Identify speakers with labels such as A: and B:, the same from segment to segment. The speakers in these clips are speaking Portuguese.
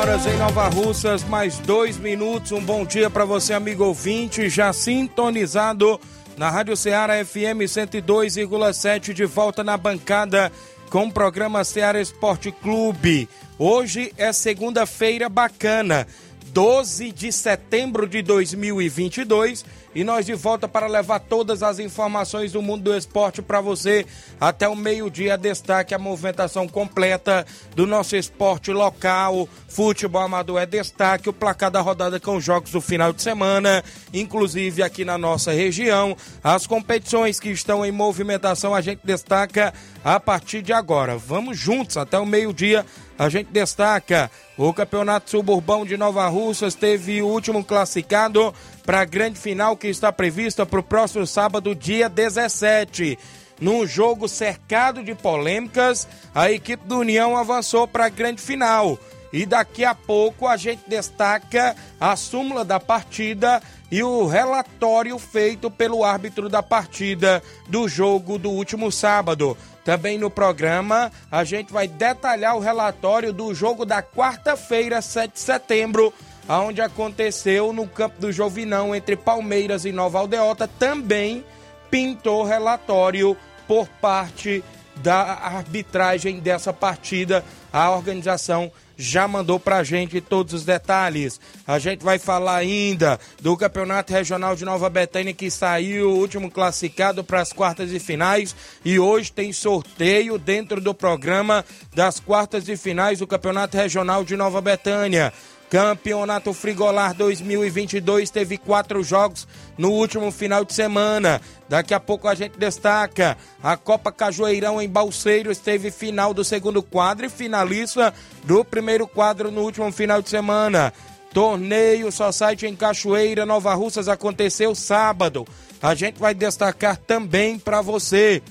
A: Horas em Nova Russas, mais dois minutos. Um bom dia para você, amigo ouvinte, já sintonizado na Rádio Ceará FM 102,7, de volta na bancada com o programa Ceará Esporte Clube. Hoje é segunda-feira bacana, 12 de setembro de 2022 e nós de volta para levar todas as informações do mundo do esporte para você até o meio-dia. Destaque a movimentação completa do nosso esporte local. Futebol amador é destaque. O placar da rodada com os jogos do final de semana, inclusive aqui na nossa região. As competições que estão em movimentação a gente destaca a partir de agora. Vamos juntos até o meio-dia. A gente destaca o Campeonato Suburbão de Nova Russas teve o último classificado para a grande final que está prevista para o próximo sábado, dia 17. Num jogo cercado de polêmicas, a equipe do União avançou para a grande final. E daqui a pouco a gente destaca a súmula da partida e o relatório feito pelo árbitro da partida do jogo do último sábado. Também no programa a gente vai detalhar o relatório do jogo da quarta-feira, 7 de setembro, aonde aconteceu no campo do Jovinão entre Palmeiras e Nova Aldeota, também pintou relatório por parte da arbitragem dessa partida. A organização já mandou pra gente todos os detalhes. A gente vai falar ainda do Campeonato Regional de Nova Betânia que saiu o último classificado para as quartas e finais e hoje tem sorteio dentro do programa das quartas e finais do Campeonato Regional de Nova Betânia. Campeonato Frigolar 2022 teve quatro jogos no último final de semana. Daqui a pouco a gente destaca a Copa Cajueirão em Balseiros teve final do segundo quadro e finalista do primeiro quadro no último final de semana. Torneio Society em Cachoeira, Nova Russas aconteceu sábado. A gente vai destacar também para você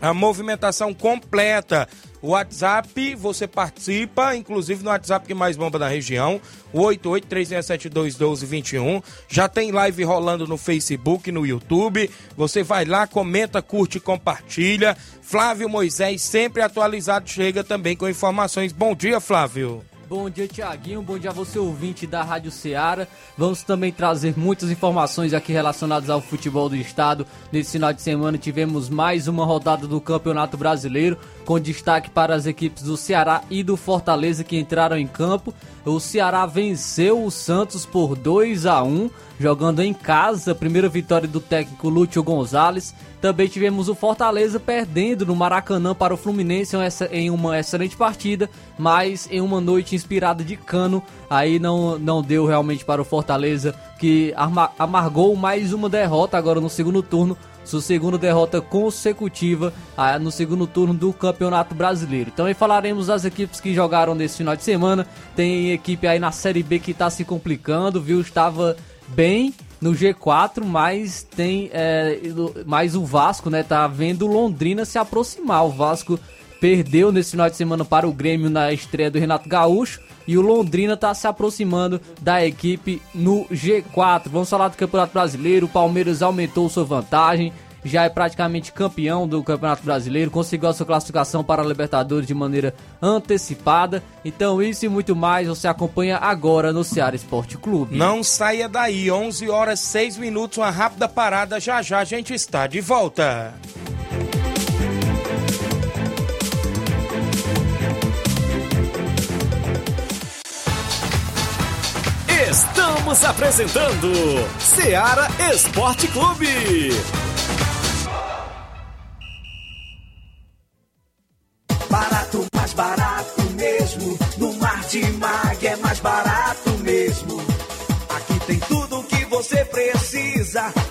A: a movimentação completa o WhatsApp, você participa, inclusive no WhatsApp que mais bomba da região, o 8836721221. Já tem live rolando no Facebook, no YouTube. Você vai lá, comenta, curte, compartilha. Flávio Moisés, sempre atualizado, chega também com informações. Bom dia, Flávio.
B: Bom dia, Tiaguinho. Bom dia a você, ouvinte da Rádio Ceará. Vamos também trazer muitas informações aqui relacionadas ao futebol do estado. Nesse final de semana tivemos mais uma rodada do Campeonato Brasileiro, com destaque para as equipes do Ceará e do Fortaleza que entraram em campo. O Ceará venceu o Santos por 2 a 1 jogando em casa. Primeira vitória do técnico Lúcio Gonzalez. Também tivemos o Fortaleza perdendo no Maracanã para o Fluminense em uma excelente partida, mas em uma noite inspirada de cano, aí não, não deu realmente para o Fortaleza, que amargou mais uma derrota agora no segundo turno, sua segunda derrota consecutiva ah, no segundo turno do Campeonato Brasileiro. Aí falaremos das equipes que jogaram nesse final de semana. Tem equipe aí na Série B que está se complicando, viu? Estava bem no G4, mas tem é, mais o Vasco, né? Tá vendo Londrina se aproximar. O Vasco perdeu nesse final de semana para o Grêmio na estreia do Renato Gaúcho e o Londrina está se aproximando da equipe no G4. Vamos falar do Campeonato Brasileiro. O Palmeiras aumentou sua vantagem, já é praticamente campeão do Campeonato Brasileiro, conseguiu a sua classificação para a Libertadores de maneira antecipada. Então, isso e muito mais você acompanha agora no Ceará Esporte Clube.
A: Não saia daí, 11 horas 6 minutos, uma rápida parada, já já a gente está de volta.
C: Estamos apresentando Seara Esporte Clube.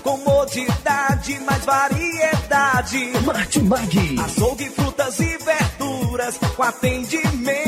D: Comodidade, mais variedade.
E: Martimag.
D: Açougue, frutas e verduras. Com atendimento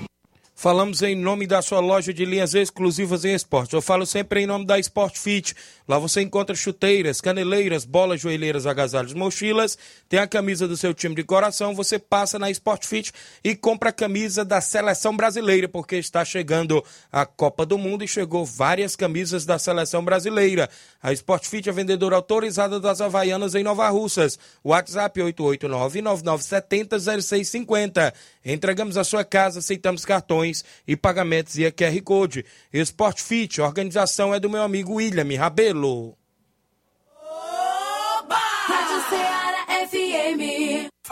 A: Falamos em nome da sua loja de linhas exclusivas em esporte. Eu falo sempre em nome da Sport Fit. Lá você encontra chuteiras, caneleiras, bolas, joelheiras, agasalhos, mochilas. Tem a camisa do seu time de coração. Você passa na Sport Fit e compra a camisa da seleção brasileira, porque está chegando a Copa do Mundo e chegou várias camisas da seleção brasileira. A Sport Fit é vendedora autorizada das Havaianas em Nova Russas. WhatsApp 889-9970-0650. Entregamos a sua casa, aceitamos cartões e pagamentos e QR Code. Sport Fit, a organização é do meu amigo William Rabelo.
F: Rádio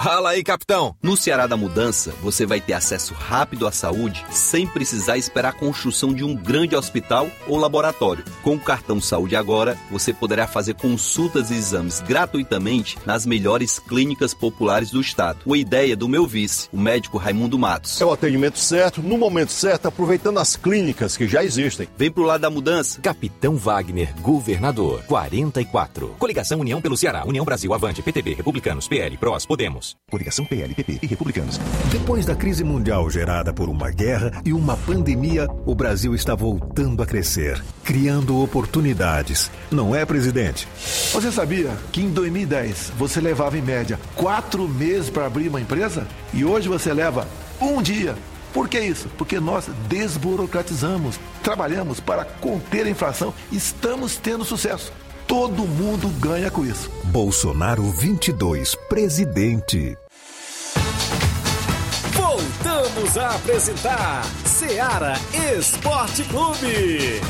G: Fala aí, capitão! No Ceará da Mudança, você vai ter acesso rápido à saúde sem precisar esperar a construção de um grande hospital ou laboratório. Com o cartão Saúde Agora, você poderá fazer consultas e exames gratuitamente nas melhores clínicas populares do estado. Uma ideia do meu vice, o médico Raimundo Matos.
H: É o atendimento certo, no momento certo, aproveitando as clínicas que já existem.
G: Vem pro lado da mudança.
I: Capitão Wagner, governador, 44. Coligação União pelo Ceará, União Brasil Avante, PTB, Republicanos, PL, PROS, Podemos.
J: Coligação PL, PP e Republicanos. Depois da crise mundial gerada por uma guerra e uma pandemia, o Brasil está voltando a crescer, criando oportunidades. Não é, presidente?
K: Você sabia que em 2010 você levava em média quatro meses para abrir uma empresa? E hoje você leva um dia. Por que isso? Porque nós desburocratizamos, trabalhamos para conter a inflação, estamos tendo sucesso. Todo mundo ganha com isso.
J: Bolsonaro 22, presidente.
C: Voltamos a apresentar Seara Esporte Clube.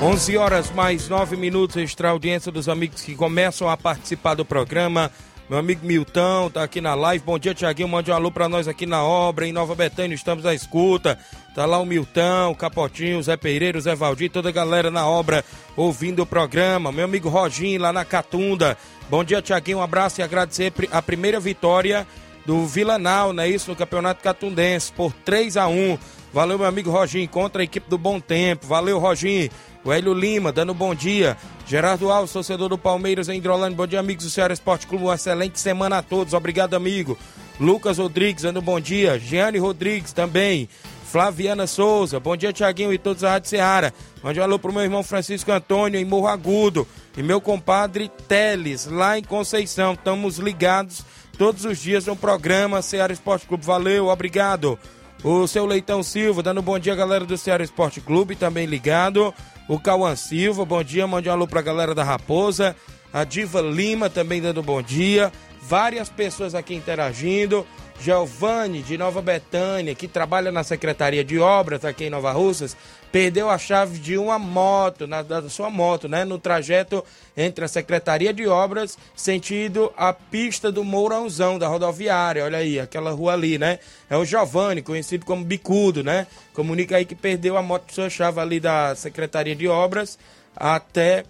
A: Onze horas mais nove minutos, extra audiência dos amigos que começam a participar do programa. Meu amigo Milton tá aqui na live. Bom dia, Tiaguinho. Mande um alô pra nós aqui na obra, em Nova Betânia. Estamos à escuta. Tá lá o Milton, o Capotinho, o Zé Pereira, o Zé Valdir, toda a galera na obra ouvindo o programa. Meu amigo Roginho lá na Catunda. Bom dia, Tiaguinho. Um abraço e agradecer a primeira vitória do Vilanal, não é isso? No Campeonato Catundense, por 3 a 1 Valeu, meu amigo Roginho, contra a equipe do Bom Tempo. Valeu, Roginho. O Hélio Lima, dando bom dia. Gerardo Alves, torcedor do Palmeiras em Hidrolândia. Bom dia, amigos do Ceará Esporte Clube. Uma excelente semana a todos. Obrigado, amigo. Lucas Rodrigues, dando bom dia. Giane Rodrigues também. Flaviana Souza, bom dia, Tiaguinho e todos da Rádio Ceará. Mande um alô pro meu irmão Francisco Antônio em Morro Agudo. E meu compadre Teles, lá em Conceição. Estamos ligados todos os dias no programa Ceará Esporte Clube. Valeu, obrigado. O seu Leitão Silva, dando bom dia, galera do Ceará Esporte Clube, também ligado. O Cauã Silva, bom dia, mande um alô pra galera da Raposa. A Diva Lima também dando bom dia. Várias pessoas aqui interagindo. Giovanni, de Nova Betânia, que trabalha na Secretaria de Obras aqui em Nova Russas, perdeu a chave de uma moto, na, da sua moto, né? No trajeto entre a Secretaria de Obras, sentido a pista do Mourãozão, da rodoviária. Olha aí, aquela rua ali, né? É o Giovanni, conhecido como Bicudo, né? Comunica aí que perdeu a moto de sua chave ali da Secretaria de Obras até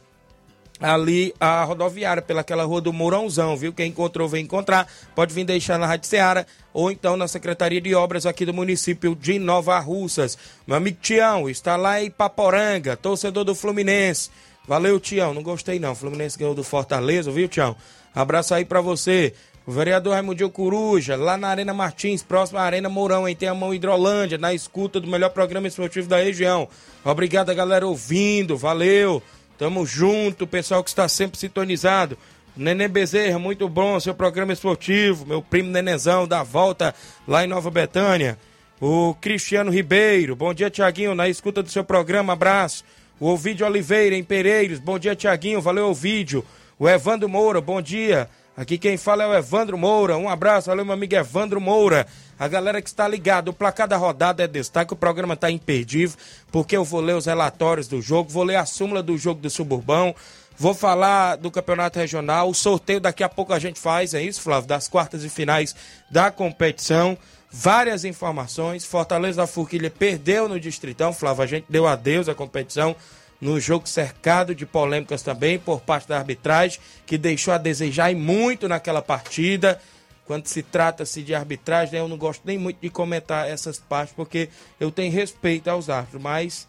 A: ali a rodoviária, pelaquela rua do Mourãozão, viu? Quem encontrou, vem encontrar. Pode vir deixar na Rádio Ceará ou então na Secretaria de Obras aqui do município de Nova Russas. Meu amigo Tião está lá em Paporanga, torcedor do Fluminense. Valeu, Tião. Não gostei não. Fluminense ganhou do Fortaleza, viu, Tião? Abraço aí para você. O vereador Raimundo Coruja, lá na Arena Martins, próximo à Arena Mourão, em Teamão Hidrolândia, na escuta do melhor programa esportivo da região. Obrigado, galera, ouvindo. Valeu. Tamo junto, pessoal que está sempre sintonizado. Nenê Bezerra, muito bom seu programa esportivo. Meu primo Nenezão da volta lá em Nova Betânia. O Cristiano Ribeiro, bom dia, Tiaguinho, na escuta do seu programa, abraço. O Ovidio Oliveira, em Pereiros, bom dia, Tiaguinho, valeu, Ovidio. O Evandro Moura, bom dia. Aqui quem fala é o Evandro Moura. Um abraço, valeu, meu amigo Evandro Moura. A galera que está ligada, o placar da rodada é destaque, o programa está imperdível, porque eu vou ler os relatórios do jogo, vou ler a súmula do jogo do Suburbão, vou falar do campeonato regional, o sorteio daqui a pouco a gente faz, é isso, Flávio? Das quartas e finais da competição. Várias informações. Fortaleza da Forquilha perdeu no Distritão, Flávio. A gente deu adeus à competição no jogo cercado de polêmicas também por parte da arbitragem, que deixou a desejar e muito naquela partida. Quando se trata-se de arbitragem, eu não gosto nem muito de comentar essas partes, porque eu tenho respeito aos árbitros, mas,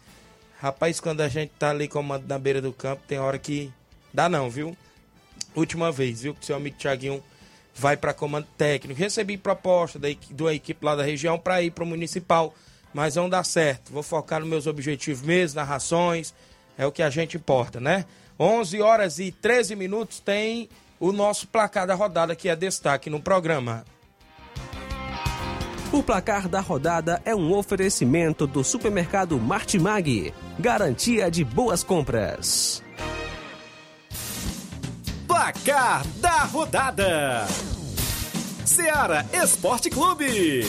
A: rapaz, quando a gente tá ali comando na beira do campo, tem hora que dá não, viu? Última vez, viu, que o seu amigo Thiaguinho vai para comando técnico. Recebi proposta da, da equipe lá da região para ir para o municipal, mas não dá certo. Vou focar nos meus objetivos mesmo, narrações, é o que a gente importa, né? 11 horas e 13 minutos tem o nosso placar da rodada que é destaque no programa.
L: O placar da rodada é um oferecimento do supermercado Martimag, garantia de boas compras.
C: Placar da rodada: Seara Esporte Clube.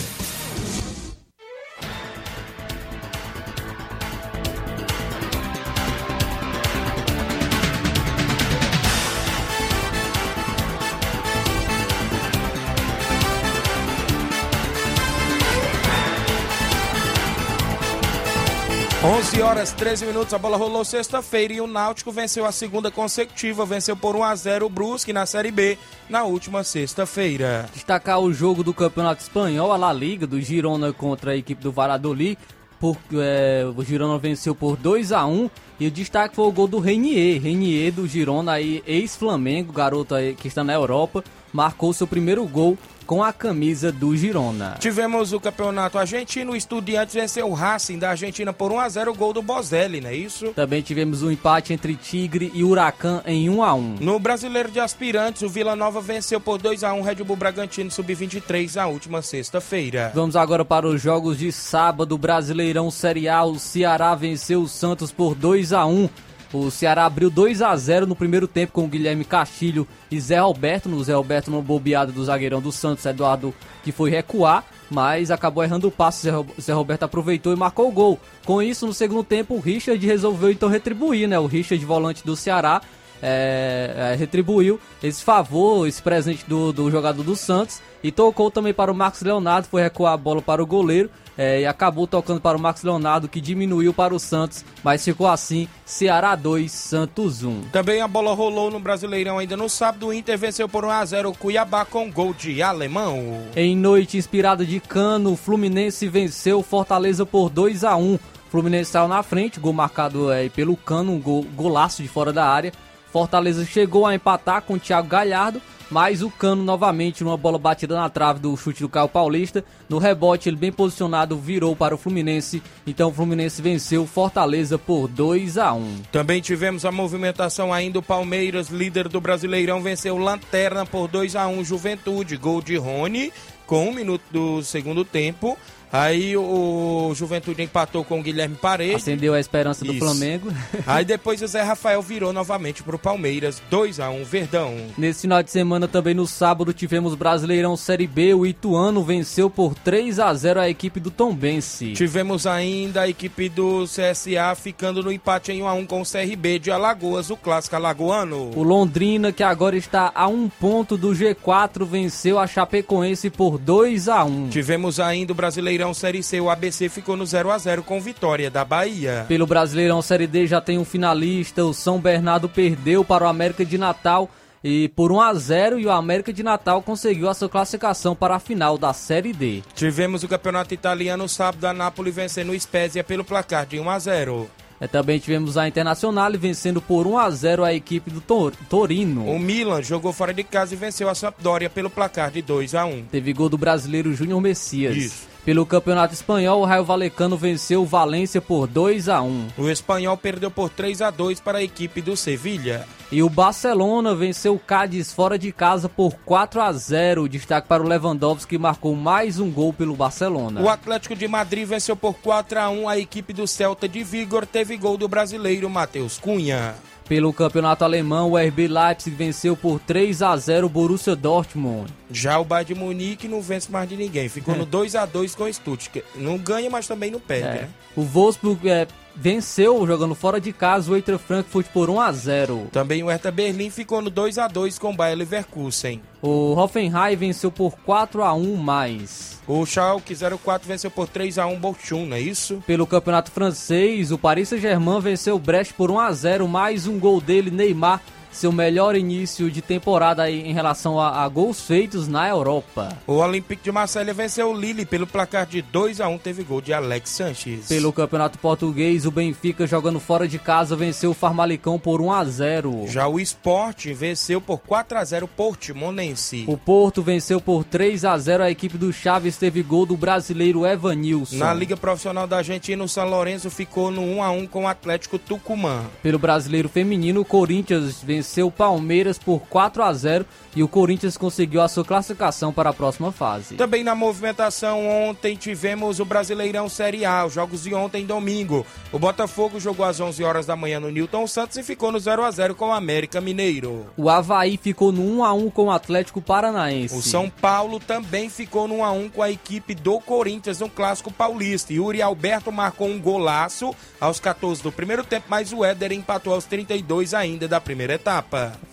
A: 11 horas 13 minutos, a bola rolou sexta-feira e o Náutico venceu a segunda consecutiva, venceu por 1 a 0 o Brusque na Série B na última sexta-feira.
B: Destacar o jogo do Campeonato Espanhol, a La Liga, do Girona contra a equipe do Valladolid. Por, é, o Girona venceu por 2 a 1 e o destaque foi o gol do Renier. Renier do Girona, ex-Flamengo, garoto aí que está na Europa, marcou seu primeiro gol com a camisa do Girona.
A: Tivemos o campeonato argentino, o Estudiantes venceu o Racing da Argentina por 1 a 0 o gol do Bozelli, não é isso?
B: Também tivemos um empate entre Tigre e Huracan em 1 a 1.
A: No Brasileiro de Aspirantes, o Vila Nova venceu por 2 a 1 o Red Bull Bragantino sub-23 na última sexta-feira.
B: Vamos agora para os jogos de sábado, Brasileirão Série A, o Ceará venceu o Santos por 2 a 1. O Ceará abriu 2 a 0 no primeiro tempo com o Guilherme Castilho e Zé Alberto. No Zé Alberto no bobeado do zagueirão do Santos, Eduardo, que foi recuar, mas acabou errando o passe. Zé Roberto aproveitou e marcou o gol. Com isso, no segundo tempo, o Richard resolveu então retribuir, né? O Richard, volante do Ceará, é, é, retribuiu esse favor, esse presente do, do jogador do Santos e tocou também para o Marcos Leonardo, foi recuar a bola para o goleiro é, e acabou tocando para o Marcos Leonardo, que diminuiu para o Santos, mas ficou assim, Ceará 2, Santos 1.
A: Também a bola rolou no Brasileirão ainda no sábado, o Inter venceu por 1x0 o Cuiabá com gol de alemão.
B: Em noite inspirada de cano, o Fluminense venceu o Fortaleza por 2 a 1 Fluminense saiu na frente, gol marcado é, pelo cano, um gol, golaço de fora da área. Fortaleza chegou a empatar com o Thiago Galhardo, mas o Cano novamente numa bola batida na trave do chute do Caio Paulista. No rebote, ele bem posicionado virou para o Fluminense. Então o Fluminense venceu Fortaleza por 2 a 1.
A: Também tivemos a movimentação ainda o Palmeiras, líder do Brasileirão, venceu Lanterna por 2 a 1 Juventude, gol de Rony com um minuto do segundo tempo. Aí o Juventude empatou com o Guilherme Paredes.
B: Acendeu a esperança do Isso. Flamengo.
A: Aí depois o Zé Rafael virou novamente para o Palmeiras, 2 a 1 Verdão.
B: Nesse final de semana também no sábado tivemos Brasileirão Série B, o Ituano venceu por 3 a 0 a equipe do Tombense.
A: Tivemos ainda a equipe do CSA ficando no empate em 1 a 1 com o CRB de Alagoas, o clássico alagoano.
B: O Londrina, que agora está a um ponto do G4, venceu a Chapecoense por 2 a 1.
A: Tivemos ainda o Brasileirão Brasileirão Série C, o ABC ficou no 0 a 0 com vitória da Bahia.
B: Pelo Brasileirão Série D já tem um finalista, o São Bernardo perdeu para o América de Natal e por 1 a 0 e o América de Natal conseguiu a sua classificação para a final da Série D.
A: Tivemos o Campeonato Italiano sábado, a Napoli vencendo o Spezia pelo placar de 1 a 0.
B: É, também tivemos a Internacional vencendo por 1 a 0 a equipe do Tor Torino.
A: O Milan jogou fora de casa e venceu a Sampdoria pelo placar de 2 a 1.
B: Teve gol do brasileiro Júnior Messias.
A: Isso.
B: Pelo Campeonato Espanhol, o Raio Valecano venceu o Valência por 2 a 1.
A: O espanhol perdeu por 3 a 2 para a equipe do Sevilha.
B: E o Barcelona venceu o Cádiz fora de casa por 4 a 0. Destaque para o Lewandowski que marcou mais um gol pelo Barcelona.
A: O Atlético de Madrid venceu por 4 a 1 a equipe do Celta de Vigor, teve gol do brasileiro Matheus Cunha.
B: Pelo campeonato alemão, o RB Leipzig venceu por 3 a 0 o Borussia Dortmund.
A: Já o Bayern de Munique não vence mais de ninguém, ficou no 2 a 2 com o Stuttgart. Não ganha, mas também não perde,
B: É.
A: né?
B: O Wolfsburg é, venceu jogando fora de casa o Eintracht Frankfurt por 1 a 0.
A: Também o Hertha Berlim ficou no 2 a 2 com o Bayer Leverkusen.
B: O Hoffenheim venceu por 4 a 1 mais.
A: O Schalke 04 venceu por 3 a 1 Bochum, não é isso?
B: Pelo campeonato francês, o Paris Saint-Germain venceu o Brest por 1 a 0, mais um gol dele, Neymar, seu melhor início de temporada aí em relação a, a gols feitos na Europa.
A: O Olympique de Marselha venceu o Lille pelo placar de 2 a 1 teve gol de Alex Sanches.
B: Pelo campeonato português, o Benfica jogando fora de casa venceu o Farmalicão por 1 a 0.
A: Já o Sport venceu por 4 a 0 Portimonense.
B: O Porto venceu por 3 a 0 a equipe do Chaves teve gol do brasileiro Evanilson.
A: Na Liga Profissional da Argentina, o São Lourenço ficou no 1 a 1 com o Atlético Tucumã.
B: Pelo brasileiro feminino, o Corinthians venceu o Palmeiras por 4 a 0 e o Corinthians conseguiu a sua classificação para a próxima fase.
A: Também na movimentação ontem tivemos o Brasileirão Série A, os jogos de ontem domingo. O Botafogo jogou às 11 horas da manhã no Newton Santos e ficou no 0 a 0 com o América Mineiro.
B: O Havaí ficou no 1 a 1 com o Atlético Paranaense.
A: O São Paulo também ficou no 1 a 1 com a equipe do Corinthians no Clássico Paulista. Yuri Alberto marcou um golaço aos 14 do primeiro tempo, mas o Éder empatou aos 32 ainda da primeira etapa.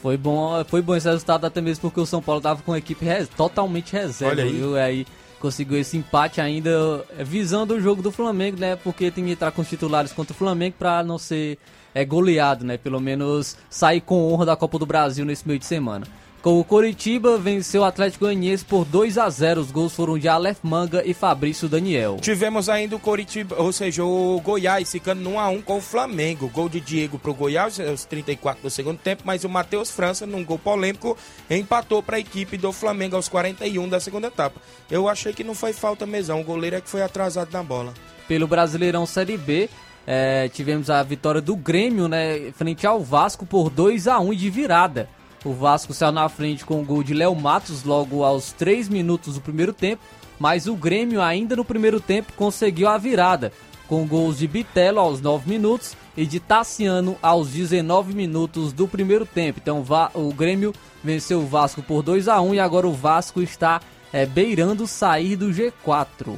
B: Foi bom, foi bom esse resultado até mesmo porque o São Paulo tava com a equipe res- totalmente reserva,
A: Olha aí.
B: viu? Aí conseguiu esse empate ainda é, visando o jogo do Flamengo, né? Porque tem que entrar com os titulares contra o Flamengo para não ser é, goleado, né? Pelo menos sair com honra da Copa do Brasil nesse meio de semana. O Coritiba venceu o Atlético Goianiense por 2 a 0. Os gols foram de Aleph Manga e Fabrício Daniel.
A: Tivemos ainda o Coritiba, ou seja, o Goiás ficando no 1 a 1 com o Flamengo. Gol de Diego pro Goiás aos 34 do segundo tempo, mas o Matheus França, num gol polêmico, empatou para a equipe do Flamengo aos 41 da segunda etapa. Eu achei que não foi falta mesmo, o goleiro é que foi atrasado na bola.
B: Pelo Brasileirão Série B, é, tivemos a vitória do Grêmio, né, frente ao Vasco por 2 a 1 de virada. O Vasco saiu na frente com o gol de Léo Matos logo aos 3 minutos do primeiro tempo, mas o Grêmio ainda no primeiro tempo conseguiu a virada, com gols de Bitelo aos 9 minutos e de Tassiano aos 19 minutos do primeiro tempo. Então o Grêmio venceu o Vasco por 2 a 1 e agora o Vasco está é, beirando sair do G4.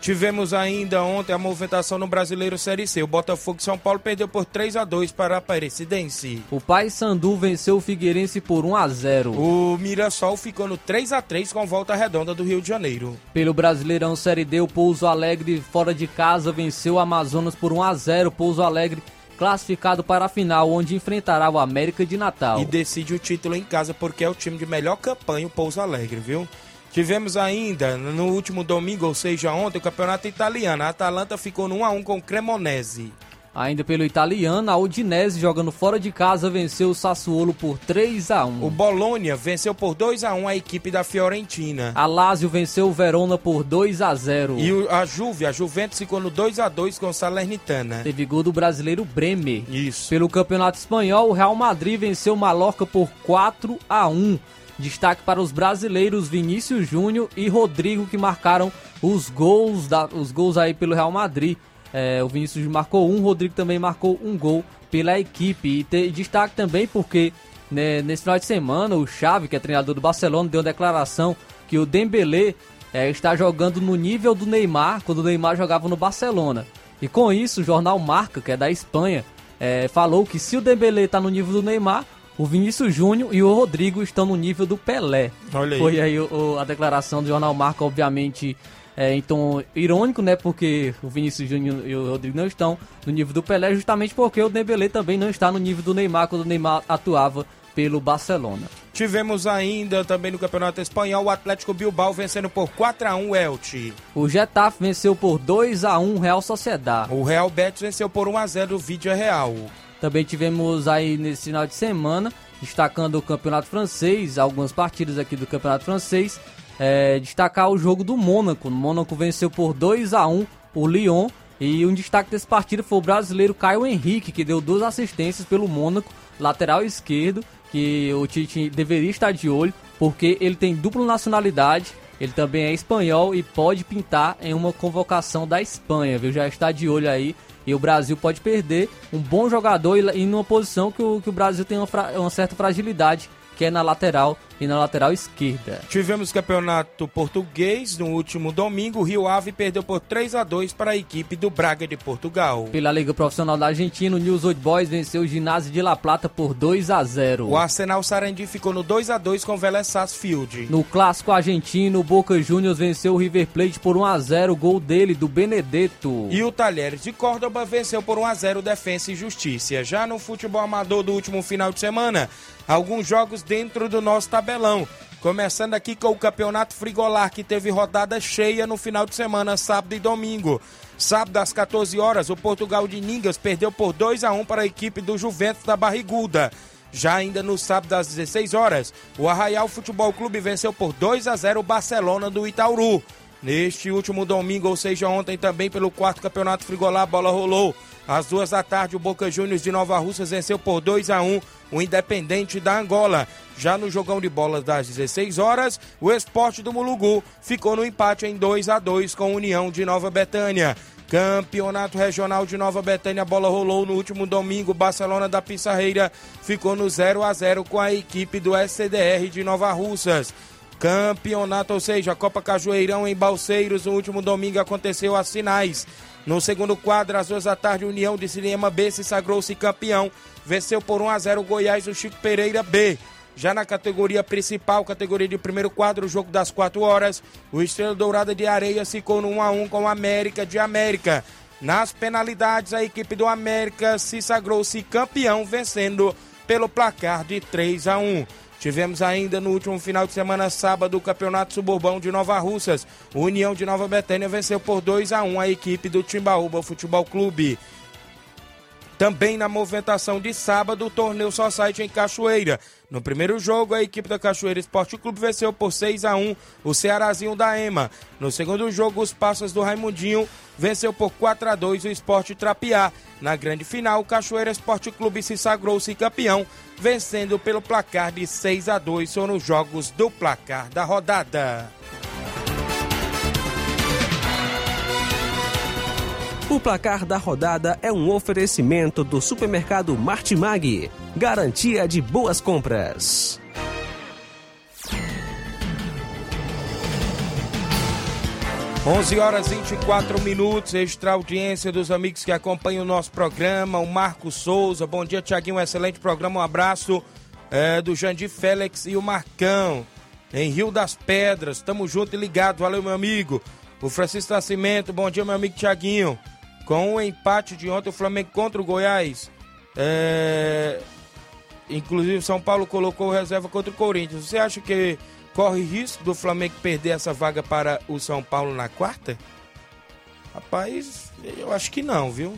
A: Tivemos ainda ontem a movimentação no Brasileiro Série C. O Botafogo de São Paulo perdeu por 3 a 2 para a Aparecidense.
B: O Paysandu venceu o Figueirense por 1 a 0.
A: O Mirassol ficou no 3 a 3 com volta redonda do Rio de Janeiro.
B: Pelo Brasileirão Série D, o Pouso Alegre fora de casa venceu o Amazonas por 1 a 0. Pouso Alegre classificado para a final, onde enfrentará o América de Natal.
A: E decide o título em casa porque é o time de melhor campanha, o Pouso Alegre, viu? Tivemos ainda no último domingo, ou seja, ontem, o campeonato italiano. A Atalanta ficou no 1 a 1 com o Cremonese.
B: Ainda pelo italiano, a Udinese jogando fora de casa venceu o Sassuolo por 3 a 1.
A: O Bologna venceu por 2 a 1 a equipe da Fiorentina.
B: A Lazio venceu o Verona por 2 a 0.
A: E a Juve, a Juventus ficou no 2 a 2 com o Salernitana.
B: Teve gol do brasileiro Bremer.
A: Isso.
B: Pelo Campeonato Espanhol, o Real Madrid venceu o Mallorca por 4 a 1. Destaque para os brasileiros Vinícius Júnior e Rodrigo que marcaram os gols, da, os gols aí pelo Real Madrid. É, o Vinícius Júnior marcou um, o Rodrigo também marcou um gol pela equipe. E te- destaque também porque né, nesse final de semana o Xavi, que é treinador do Barcelona, deu uma declaração que o Dembélé é, está jogando no nível do Neymar quando o Neymar jogava no Barcelona. E com isso, o jornal Marca, que é da Espanha, é, falou que se o Dembélé está no nível do Neymar, o Vinícius Júnior e o Rodrigo estão no nível do Pelé.
A: Olha aí.
B: Foi aí o- o- a declaração do jornal Marca, obviamente, é, em tom irônico, né? Porque o Vinícius Júnior e o Rodrigo não estão no nível do Pelé, justamente porque o Dembélé também não está no nível do Neymar quando o Neymar atuava pelo Barcelona.
A: Tivemos ainda também no Campeonato Espanhol o Atlético Bilbao vencendo por 4 a 1 o Elche.
B: O Getafe venceu por 2 a 1 Real Sociedad.
A: O Real Betis venceu por 1 a 0 o Vídea Real.
B: Também tivemos aí nesse final de semana, destacando o Campeonato Francês, algumas partidas aqui do Campeonato Francês. é, destacar o jogo do Mônaco. O Mônaco venceu por 2 a 1 o Lyon. E um destaque desse partido foi o brasileiro Caio Henrique, que deu duas assistências pelo Mônaco, lateral esquerdo, que o Tite deveria estar de olho, porque ele tem dupla nacionalidade, ele também é espanhol e pode pintar em uma convocação da Espanha, viu? Já está de olho aí. E o Brasil pode perder um bom jogador e, e numa posição que o, que o Brasil tem uma, fra- uma certa fragilidade, que é na lateral e na lateral esquerda.
A: Tivemos campeonato português no último domingo. O Rio Ave perdeu por 3 a 2 para a equipe do Braga de Portugal.
B: Pela Liga Profissional da Argentina, o News Old Boys venceu o Ginásio de La Plata por 2 a 0.
A: O Arsenal Sarandi ficou no 2 a 2 com o Vélez Sarsfield.
B: No clássico argentino, o Boca Juniors venceu o River Plate por 1 a 0, gol dele do Benedetto.
A: E o Talheres de Córdoba venceu por 1 a 0 Defensa e Justiça. Já no futebol amador do último final de semana, alguns jogos dentro do nosso tabelão. Começando aqui com o Campeonato Frigolar, que teve rodada cheia no final de semana, sábado e domingo. Sábado às 14 horas, o Portugal de Ningas perdeu por 2 a 1 para a equipe do Juventus da Barriguda. Já ainda no sábado às 16 horas, o Arraial Futebol Clube venceu por 2 a 0 o Barcelona do Itaúru. Neste último domingo, ou seja, ontem também pelo quarto campeonato frigolar, a bola rolou. Às duas da tarde, o Boca Juniors de Nova Russas venceu por 2 a 1 o Independente da Angola. Já no jogão de bolas das 16 horas, o Esporte do Mulugu ficou no empate em 2 a 2 com a União de Nova Betânia. Campeonato Regional de Nova Betânia, a bola rolou no último domingo. Barcelona da Pissarreira ficou no 0 a 0 com a equipe do SCDR de Nova Russas. Campeonato, ou seja, Copa Cajueirão em Balseiros, no último domingo aconteceu as finais. No segundo quadro, às duas da tarde, União de Cinema B se sagrou-se campeão. Venceu por 1 a 0 o Goiás, o Chico Pereira B. Já na categoria principal, categoria de primeiro quadro, jogo das 4 horas, o Estrela Dourada de Areia ficou no 1 a 1 com o América de América. Nas penalidades, a equipe do América se sagrou-se campeão, vencendo pelo placar de 3 a 1. Tivemos ainda no último final de semana, sábado, o Campeonato Suburbão de Nova Russas. O União de Nova Betânia venceu por 2 a 1 a equipe do Timbaúba Futebol Clube. Também na movimentação de sábado, o torneio Society em Cachoeira. No primeiro jogo, a equipe da Cachoeira Esporte Clube venceu por 6 a 1 o Cearazinho da EMA. No segundo jogo, os Passas do Raimundinho venceu por 4 a 2 o Esporte Trapiá. Na grande final, o Cachoeira Esporte Clube se sagrou-se campeão, vencendo pelo placar de 6 a 2 Foram os jogos do placar da rodada.
L: O placar da rodada é um oferecimento do supermercado Martimag. Garantia de boas compras.
A: Onze horas 24 minutos, extra audiência dos amigos que acompanham o nosso programa, o Marco Souza, bom dia Tiaguinho, um excelente programa, um abraço é, do Jandir Félix e o Marcão, em Rio das Pedras, tamo junto e ligado, valeu meu amigo, o Francisco Nascimento, bom dia meu amigo Tiaguinho, com o empate de ontem o Flamengo contra o Goiás, é, inclusive São Paulo colocou reserva contra o Corinthians, você acha que corre risco do Flamengo perder essa vaga para o São Paulo na quarta? Rapaz, eu acho que não, viu?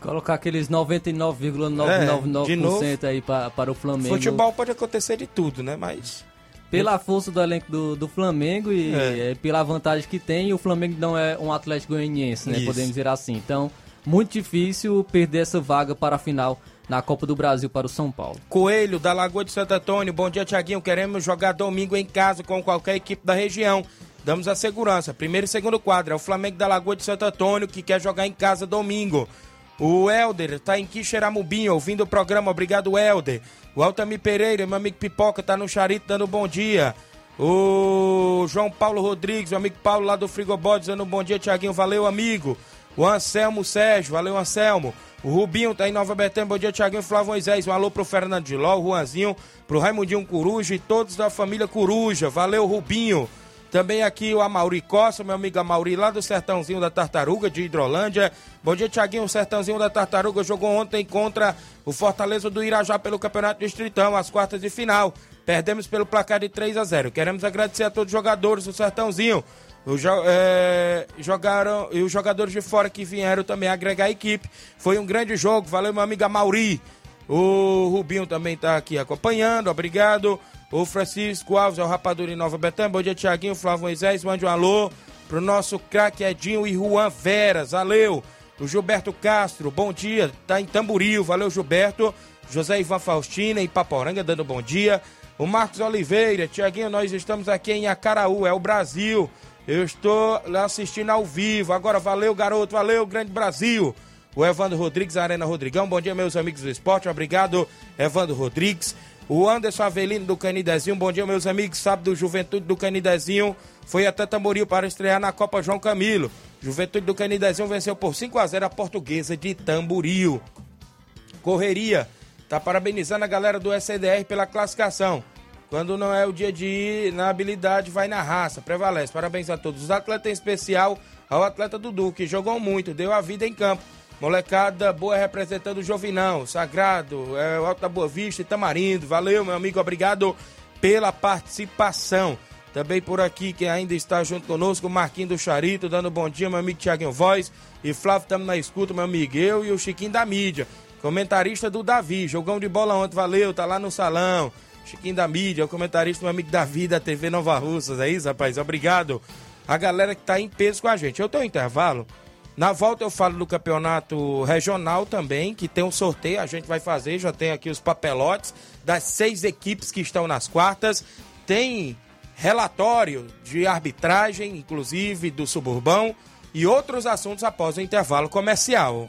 B: Colocar aqueles 99,999%
A: É,
B: aí pa- para o Flamengo.
A: Futebol pode acontecer de tudo, né? Mas.
B: Pela força do elenco do, do Flamengo e
A: É.
B: eh, pela vantagem que tem, o Flamengo não é um Atlético Goianiense, né?
A: Isso.
B: Podemos dizer assim. Então, muito difícil perder essa vaga para a final na Copa do Brasil para o São Paulo.
A: Coelho, da Lagoa de Santo Antônio. Bom dia, Tiaguinho. Queremos jogar domingo em casa com qualquer equipe da região. Damos a segurança. Primeiro e segundo quadro. É o Flamengo da Lagoa de Santo Antônio que quer jogar em casa domingo. O Helder tá em Quixeramobim, ouvindo o programa. Obrigado, Helder. O Altamir Pereira, meu amigo Pipoca, tá no Charito dando bom dia. O João Paulo Rodrigues, o amigo Paulo lá do Frigobode, dando bom dia, Tiaguinho. Valeu, amigo. O Anselmo Sérgio, valeu, Anselmo. O Rubinho tá em Nova Betânia, bom dia, Tiaguinho. Flávio Moisés, um alô pro Fernando de Ló, o Juanzinho, pro Raimundinho Coruja e todos da família Coruja. Valeu, Rubinho. Também aqui o Amauri Costa, meu amigo Amauri, lá do Sertãozinho da Tartaruga, de Hidrolândia. Bom dia, Tiaguinho. O Sertãozinho da Tartaruga jogou ontem contra o Fortaleza do Irajá pelo Campeonato Distritão, as quartas de final. Perdemos pelo placar de 3 a 0 Queremos agradecer a todos os jogadores do Sertãozinho. O é, jogaram e os jogadores de fora que vieram também agregar a equipe. Foi um grande jogo. Valeu, meu amigo Amauri. O Rubinho também está aqui acompanhando, obrigado. o Francisco Alves, é o Rapadura em Nova Betânia. Bom dia, Tiaguinho, Flávio Moisés. Mande um alô pro nosso craque Edinho e Juan Veras. Valeu. O Gilberto Castro, bom dia. Tá em Tamboril. Valeu, Gilberto. José Ivan Faustina em Paporanga, dando bom dia. O Marcos Oliveira, Tiaguinho, nós estamos aqui em Acaraú, é o Brasil. Eu estou assistindo ao vivo. Agora, valeu, garoto. Valeu, grande Brasil. O Evandro Rodrigues, Arena Rodrigão. Bom dia, meus amigos do esporte. Obrigado, Evandro Rodrigues. O Anderson Avelino do Canidezinho. Bom dia, meus amigos. Sábado do Juventude do Canidezinho foi até Tamboril para estrear na Copa João Camilo. Juventude do Canidezinho venceu por 5 a 0 a Portuguesa de Tamboril. Correria. Tá parabenizando a galera do SDR pela classificação. Quando não é o dia de ir na habilidade, vai na raça. Prevalece. Parabéns a todos. Os atletas em especial ao atleta Dudu, que jogou muito, deu a vida em campo. Molecada boa representando o Jovinão, Sagrado, é, Alto da Boa Vista e Tamarindo. Valeu, meu amigo, obrigado pela participação. Também por aqui, quem ainda está junto conosco, Marquinho do Charito, dando bom dia, meu amigo Tiaguinho Voz. E Flávio, estamos na escuta, meu amigo. Eu e o Chiquinho da mídia, comentarista do Davi. Jogão de bola ontem, valeu, tá lá no salão. Chiquinho da mídia, o comentarista, meu amigo Davi da TV Nova Russas. É isso, rapaz? Obrigado. A galera que tá em peso com a gente. Eu tenho um intervalo. Na volta eu falo do campeonato regional também, que tem um sorteio, a gente vai fazer, já tem aqui os papelotes das seis equipes que estão nas quartas. Tem relatório de arbitragem, inclusive do suburbão, e outros assuntos após o intervalo comercial.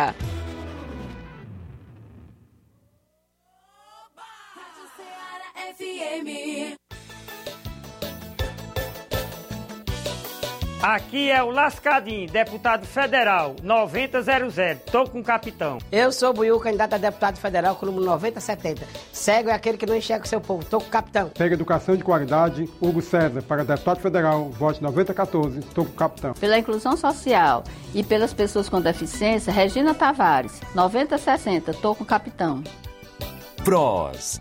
F: FM.
M: Aqui é o Lascadinho, deputado federal, 9000. Tô com o capitão.
N: Eu sou o Buiu, candidato a deputado federal com o número 9070. Cego é aquele que não enxerga o seu povo. Tô com o capitão.
O: Pega Educação de Qualidade, Hugo César, para deputado federal, vote 9014, tô com o capitão.
P: Pela inclusão social e pelas pessoas com deficiência, Regina Tavares, 9060, tô com o capitão.
I: Pros.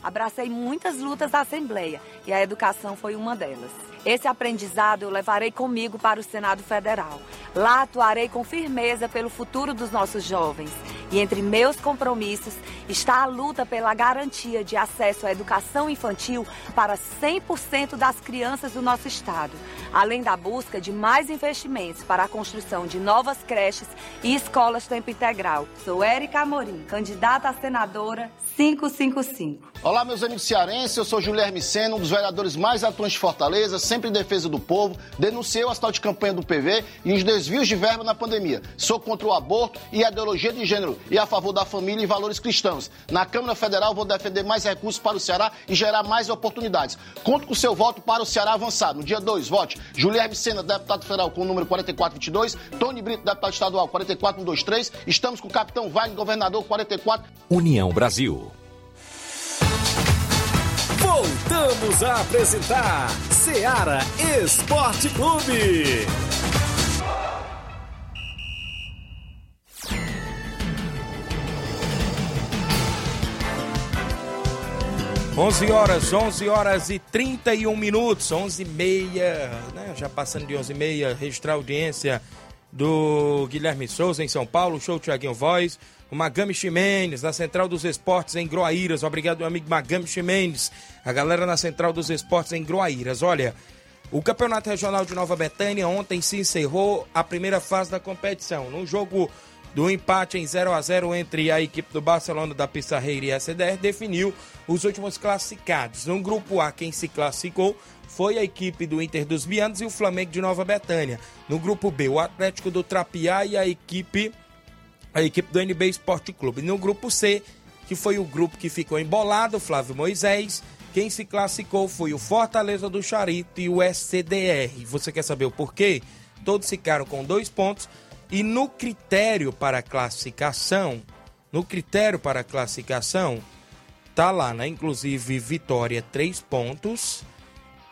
Q: Abracei muitas lutas da Assembleia e a educação foi uma delas. Esse aprendizado eu levarei comigo para o Senado Federal. Lá atuarei com firmeza pelo futuro dos nossos jovens. E entre meus compromissos está a luta pela garantia de acesso à educação infantil para 100% das crianças do nosso estado, além da busca de mais investimentos para a construção de novas creches e escolas tempo integral. Sou Érica Amorim, candidata a senadora 555.
R: Olá, meus amigos cearenses, eu sou Guilherme Sena, um dos vereadores mais atuantes de Fortaleza, sempre em defesa do povo, denunciei o assalto de campanha do PV e os desvios de verba na pandemia. Sou contra o aborto e a ideologia de gênero e a favor da família e valores cristãos. Na Câmara Federal vou defender mais recursos para o Ceará e gerar mais oportunidades. Conto com seu voto para o Ceará avançar. No dia 2, vote Guilherme Sena, deputado federal com o número 4422, Tony Brito, deputado estadual 44123, estamos com o capitão Wagner, governador 44.
I: União Brasil.
C: Voltamos a apresentar Seara Esporte Clube.
A: 11 horas, 11 horas e 31 minutos, 11 e meia, né? já passando de 11 e meia, registrar a audiência do Guilherme Souza em São Paulo, show Tiaguinho Voz, o Magami Ximenes, na Central dos Esportes em Groaíras, obrigado meu amigo Magami Ximenes, a galera na Central dos Esportes em Groaíras, olha, o Campeonato Regional de Nova Betânia ontem se encerrou a primeira fase da competição, num jogo do empate em 0 a 0 entre a equipe do Barcelona da Pissarreira e a CDR definiu os últimos classificados. No grupo A, quem se classificou foi a equipe do Inter dos Bianos e o Flamengo de Nova Betânia. No grupo B, o Atlético do Trapiá e a equipe a equipe do NB Esporte Clube. No grupo C, que foi o grupo que ficou embolado, Flávio Moisés. Quem se classificou foi o Fortaleza do Charito e o SCDR. Você quer saber o porquê? Todos ficaram com dois pontos. E no critério para classificação, no critério para classificação, tá lá, né? Inclusive, vitória, três pontos.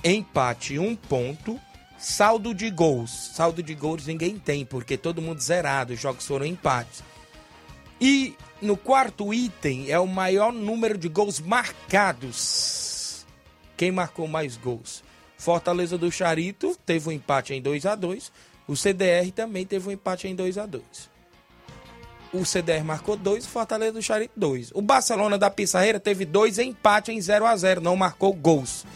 A: Empate, um ponto. Saldo de gols. Saldo de gols ninguém tem, porque todo mundo zerado. Os jogos foram empates. E no quarto item é o maior número de gols marcados. Quem marcou mais gols? Fortaleza do Charito teve um empate em 2 a 2 O CDR também teve um empate em 2 a 2 O CDR marcou 2 o Fortaleza do Charito 2. O Barcelona da Pissarreira teve dois empate em 0 a 0 não marcou gols.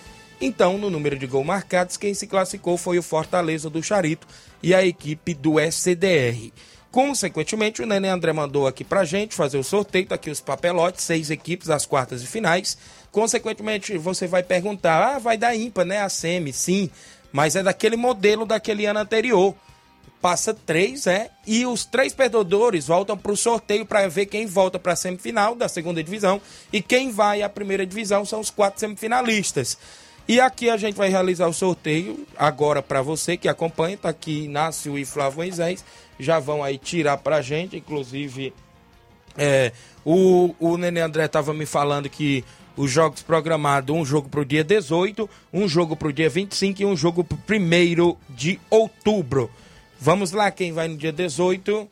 A: Então, no número de gols marcados, quem se classificou foi o Fortaleza do Charito e a equipe do SCDR. Consequentemente, o Nenê André mandou aqui pra gente fazer o sorteio, tá aqui os papelotes, seis equipes, as quartas e finais. Consequentemente, você vai perguntar, ah, vai dar ímpar, né, a SEMI? Sim, mas é daquele modelo daquele ano anterior. Passa três, é, e os três perdedores voltam para o sorteio para ver quem volta para a semifinal da segunda divisão e quem vai à primeira divisão são os quatro semifinalistas. E aqui a gente vai realizar o sorteio agora para você que acompanha, tá aqui Inácio e Flávio Moisés, já vão aí tirar pra gente, inclusive é, o, o Nenê André tava me falando que os jogos programados, um jogo pro dia 18, um jogo pro dia 25 e um jogo pro 1 de outubro. Vamos lá, quem vai no dia 18?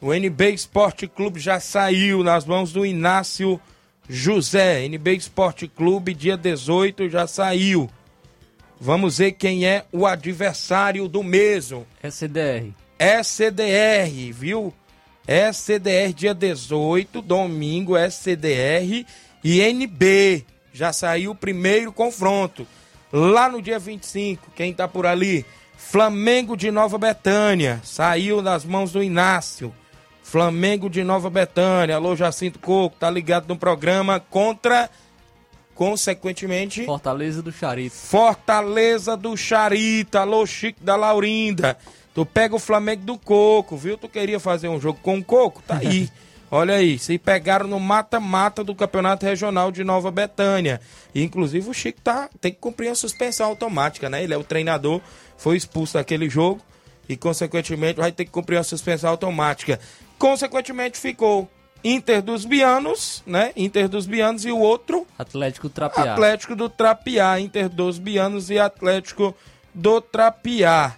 A: O NB Esporte Clube já saiu nas mãos do Inácio José. NB Esporte Clube, dia 18, já saiu. Vamos ver quem é o adversário do mesmo.
B: SDR.
A: SCDR, viu? SCDR dia 18, domingo, SCDR e NB. Já saiu o primeiro confronto. Lá no dia 25, quem tá por ali? Flamengo de Nova Betânia. Saiu nas mãos do Inácio. Flamengo de Nova Betânia. Alô, Jacinto Coco, tá ligado no programa contra, consequentemente...
B: Fortaleza do Charito.
A: Fortaleza do Charito. Alô, Chico da Laurinda. Tu pega o Flamengo do Coco, viu? Tu queria fazer um jogo com o Coco? Tá aí. Olha aí, se pegaram no mata-mata do Campeonato Regional de Nova Betânia. E, inclusive o Chico tá, tem que cumprir a suspensão automática, né? Ele é o treinador, foi expulso daquele jogo e, consequentemente, vai ter que cumprir a suspensão automática. Consequentemente, ficou Inter dos Bianos, né? Inter dos Bianos e o outro...
B: Atlético Trapiá.
A: Atlético do Trapiá. Inter dos Bianos e Atlético do Trapiá.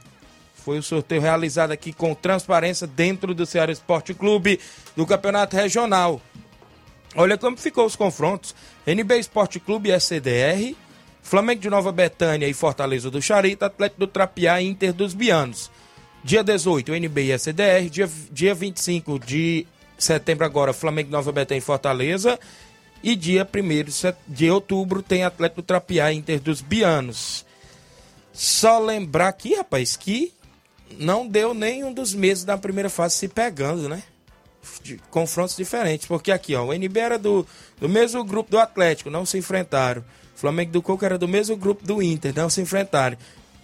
A: Foi o sorteio realizado aqui com transparência dentro do Ceará Esporte Clube do Campeonato Regional. Olha como ficou os confrontos. NB Esporte Clube e SCDR, Flamengo de Nova Betânia e Fortaleza do Charito, Atlético do Trapiá e Inter dos Bianos. Dia 18, NB e SCDR. Dia, dia 25 de setembro agora, Flamengo de Nova Betânia e Fortaleza. E dia 1 de outubro tem Atlético do Trapiá e Inter dos Bianos. Só lembrar aqui, rapaz, que não deu nenhum dos meses da primeira fase se pegando, né? De confrontos diferentes, porque aqui, ó, o NB era do, do mesmo grupo do Atlético, não se enfrentaram. O Flamengo do Coco era do mesmo grupo do Inter, não se enfrentaram.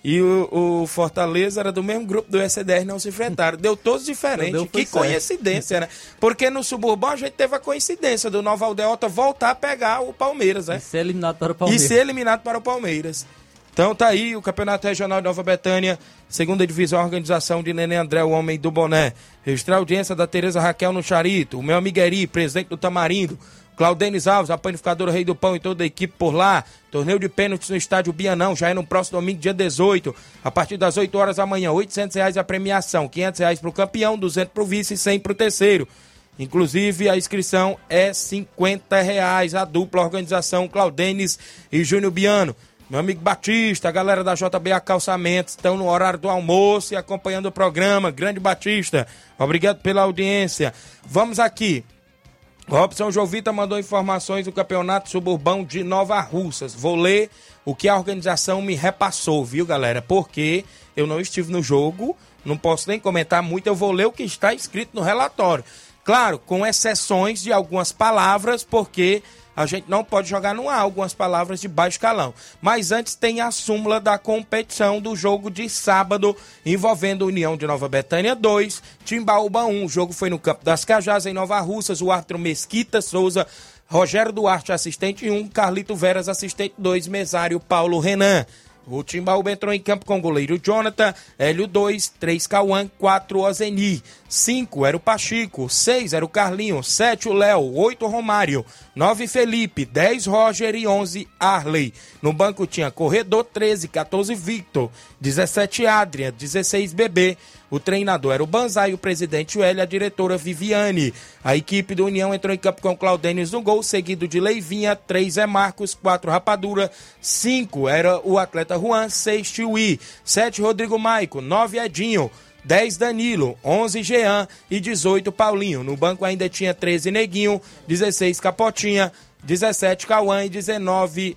A: E o, o, Fortaleza era do mesmo grupo do SDR, não se enfrentaram. Deu todos diferentes. Deu, que certo. coincidência, né? Porque no Suburbão a gente teve a coincidência do Nova Aldeota voltar a pegar o Palmeiras, né?
B: E ser eliminado para o Palmeiras.
A: E ser eliminado para o Palmeiras. Então tá aí o Campeonato Regional de Nova Betânia, segunda divisão, organização de Nenê André, o homem do boné. Registrar a audiência da Tereza Raquel no Charito, o meu amigo Eri, presidente do Tamarindo, Claudenis Alves, a panificadora Rei do Pão e toda a equipe por lá. Torneio de pênaltis no estádio Bianão, já é no próximo domingo, dia 18, a partir das 8 horas da manhã. 800 reais a premiação, 500 reais para o campeão, 200 para o vice e 100 para o terceiro. Inclusive, a inscrição é 50 reais. A dupla organização Claudenis e Júnior Biano. Meu amigo Batista, a galera da JBA Calçamentos estão no horário do almoço e acompanhando o programa. Grande Batista, obrigado pela audiência. Vamos aqui. Robson Jovita mandou informações do Campeonato Suburbão de Nova Russas. Vou ler o que a organização me repassou, viu, galera? Porque eu não estive no jogo, não posso nem comentar muito, eu vou ler o que está escrito no relatório. Claro, com exceções de algumas palavras, porque a gente não pode jogar no ar algumas palavras de baixo calão. Mas antes tem a súmula da competição do jogo de sábado, envolvendo União de Nova Betânia 2, Timbaúba 1. O jogo foi no Campo das Cajás, em Nova Russas. O árbitro Mesquita Souza Rogério Duarte, assistente 1, Carlito Veras, assistente 2, mesário Paulo Renan. O Timbaúba entrou em campo com o goleiro Jonathan, Hélio 2, 3 Cauã, 4 Ozeni, 5 era o Pachico, 6 era o Carlinho, 7 o Léo, 8 o Romário, 9 Felipe, 10 Roger e 11 Arley. No banco tinha Corredor 13, 14 Victor, 17 Adrian, 16 Bebê. O treinador era o Banzai, o presidente o L, a diretora Viviane. A equipe do União entrou em campo com Claudênis no gol, seguido de Leivinha, 3 é Marcos, 4 Rapadura, 5 era o atleta Juan, 6 Tiuí, 7 Rodrigo Maico, 9 Edinho, 10 Danilo, 11 Jean e 18 Paulinho. No banco ainda tinha 13 Neguinho, 16 Capotinha, 17 Cauã e 19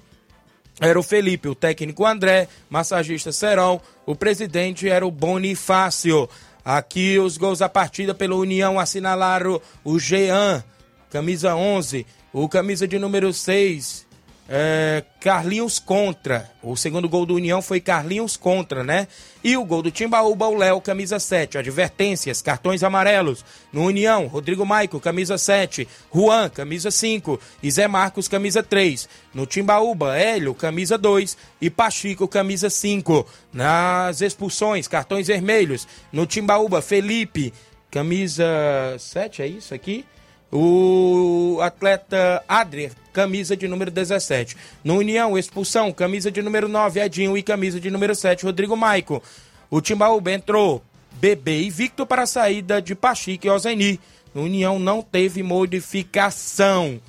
A: era o Felipe, o técnico André, massagista Serol, o presidente era o Bonifácio. Aqui os gols da partida pela União assinalaram o Jean, camisa 11, o camisa de número 6, é, Carlinhos contra. O segundo gol do União foi Carlinhos contra, né? E o gol do Timbaúba, o Léo, camisa 7. Advertências, cartões amarelos. No União, Rodrigo Maico, camisa 7. Juan, camisa 5. E Zé Marcos, camisa 3. No Timbaúba, Hélio, camisa 2. E Pachico, camisa 5. Nas expulsões, cartões vermelhos. No Timbaúba, Felipe, camisa 7, é isso aqui? O atleta Adler, camisa de número 17. No União, expulsão, camisa de número 9, Edinho e camisa de número 7, Rodrigo Maico. O Timbaúba entrou Bebê e Victor para a saída de Pachique e Ozeni. No União não teve modificação.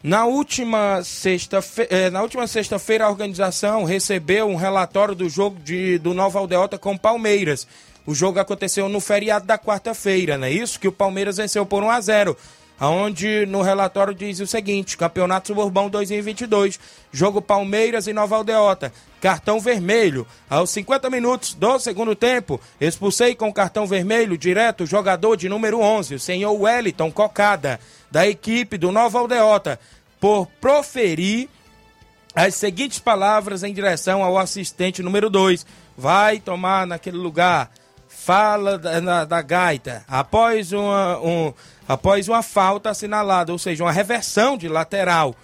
A: Na última sexta-feira, na última sexta-feira a organização recebeu um relatório do jogo de, do Nova Aldeota com Palmeiras. O jogo aconteceu no feriado da quarta-feira, não é isso? Que o Palmeiras venceu por 1 a 0 onde no relatório diz o seguinte: Campeonato Suburbão 2022, jogo Palmeiras e Nova Aldeota. Cartão vermelho. Aos 50 minutos do segundo tempo, expulsei com cartão vermelho direto o jogador de número 11, o senhor Wellington Cocada, da equipe do Nova Aldeota, por proferir as seguintes palavras em direção ao assistente número 2. Vai tomar naquele lugar fala da, na, da gaita após uma, um, após uma falta assinalada, ou seja, uma reversão de lateral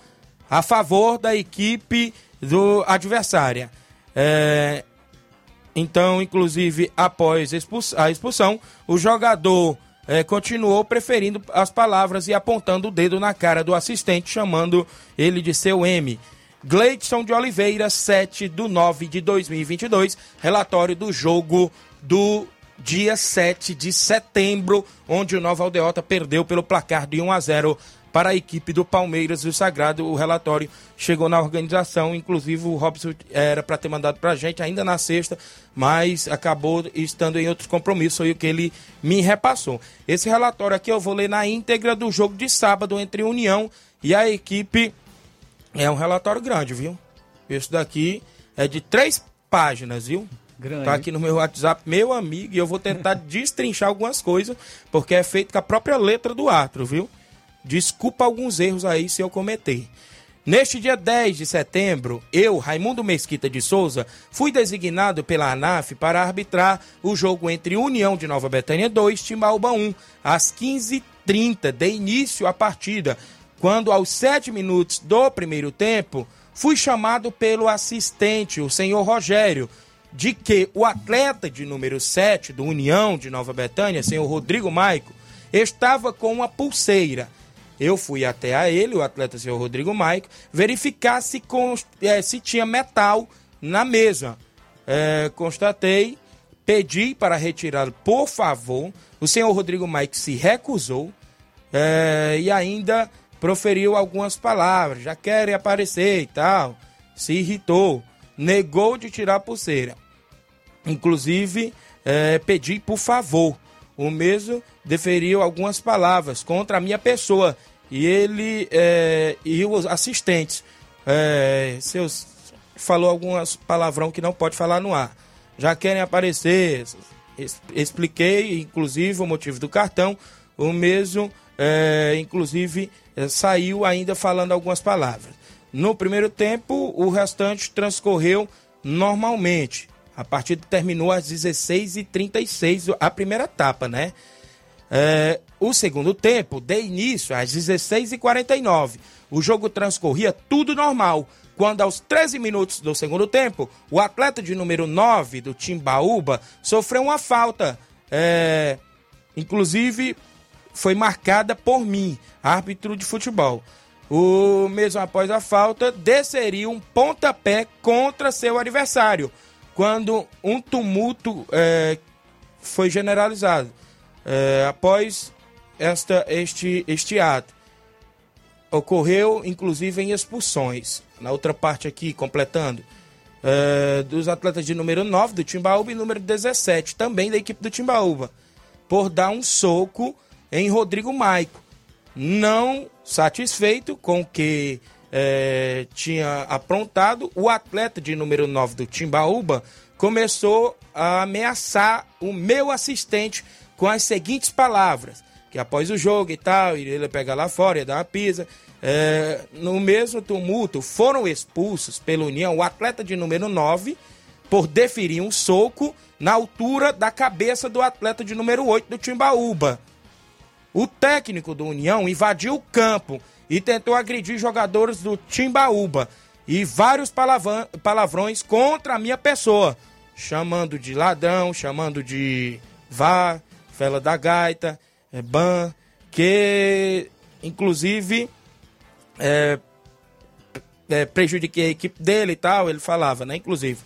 A: a favor da equipe do adversária. É, então, inclusive, após a expulsão, o jogador é, continuou preferindo as palavras e apontando o dedo na cara do assistente, chamando ele de seu M. Gleidson de Oliveira, 7 do 9 de 2022, relatório do jogo do dia 7 de setembro, onde o Nova Aldeota perdeu pelo placar de 1 a 0 para a equipe do Palmeiras e o Sagrado. O relatório chegou na organização, inclusive o Robson era para ter mandado para a gente ainda na sexta, mas acabou estando em outros compromissos, foi o que ele me repassou. Esse relatório aqui eu vou ler na íntegra do jogo de sábado entre União e a equipe. É um relatório grande, viu? Esse daqui é de três páginas, viu?
B: Grande.
A: Tá aqui no meu WhatsApp, meu amigo, e eu vou tentar destrinchar algumas coisas, porque é feito com a própria letra do árbitro, viu? Desculpa alguns erros aí se eu cometer. Neste dia 10 de setembro, eu, Raimundo Mesquita de Souza, fui designado pela ANAF para arbitrar o jogo entre União de Nova Betânia 2 e Timbaúba 1, às 15h30, de início à partida, quando aos 7 minutos do primeiro tempo, fui chamado pelo assistente, o senhor Rogério, de que o atleta de número 7 do União de Nova Betânia, senhor Rodrigo Maico, estava com uma pulseira. Eu fui até a ele, o atleta senhor Rodrigo Maico, verificar se, é, se tinha metal na mesa. É, constatei, pedi para retirá-lo, por favor. O senhor Rodrigo Maico se recusou é, e ainda proferiu algumas palavras. Já querem aparecer e tal. Se irritou negou de tirar a pulseira. Inclusive, é, pedi por favor. O mesmo deferiu algumas palavras contra a minha pessoa. E ele é, e os assistentes. É, seus, falou algumas palavrão que não pode falar no ar. Já querem aparecer. Expliquei, inclusive, o motivo do cartão. O mesmo, é, inclusive, é, saiu ainda falando algumas palavras. No primeiro tempo, o restante transcorreu normalmente. A partida terminou às 16h36, a primeira etapa, né? É, o segundo tempo deu início às 16h49. O jogo transcorria tudo normal. Quando aos 13 minutos do segundo tempo, o atleta de número 9 do Timbaúba sofreu uma falta. É, inclusive, foi marcada por mim, árbitro de futebol. O mesmo após a falta, desceria um pontapé contra seu adversário, quando um tumulto é, foi generalizado. É, após esta, este, este ato, ocorreu inclusive em expulsões. Na outra parte aqui, completando, é, dos atletas de número 9 do Timbaúba e número 17, também da equipe do Timbaúba, por dar um soco em Rodrigo Maico. Não satisfeito com o que é, tinha aprontado, o atleta de número 9 do Timbaúba começou a ameaçar o meu assistente com as seguintes palavras: que após o jogo e tal, ele pegar lá fora, ia dar uma pisa. É, no mesmo tumulto, foram expulsos pela União o atleta de número 9 por deferir um soco na altura da cabeça do atleta de número 8 do Timbaúba. O técnico do União invadiu o campo e tentou agredir jogadores do Timbaúba e vários palavrões contra a minha pessoa, chamando de ladrão, chamando de vá, fela da gaita, é, ban, que inclusive é, é, prejudiquei a equipe dele e tal, ele falava, né? Inclusive,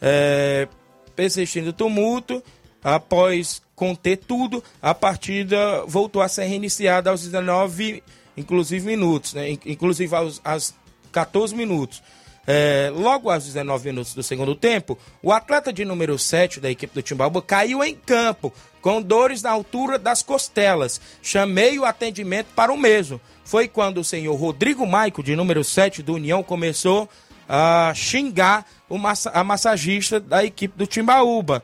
A: é, persistindo o tumulto, após conter tudo, a partida voltou a ser reiniciada aos 19, inclusive minutos, né? Inclusive aos, aos 14 minutos. É, logo aos 19 minutos do segundo tempo, o atleta de número 7 da equipe do Timbaúba caiu em campo com dores na altura das costelas. Chamei o atendimento para o mesmo. Foi quando o senhor Rodrigo Maico, de número 7 do União, começou a xingar massa a massagista da equipe do Timbaúba.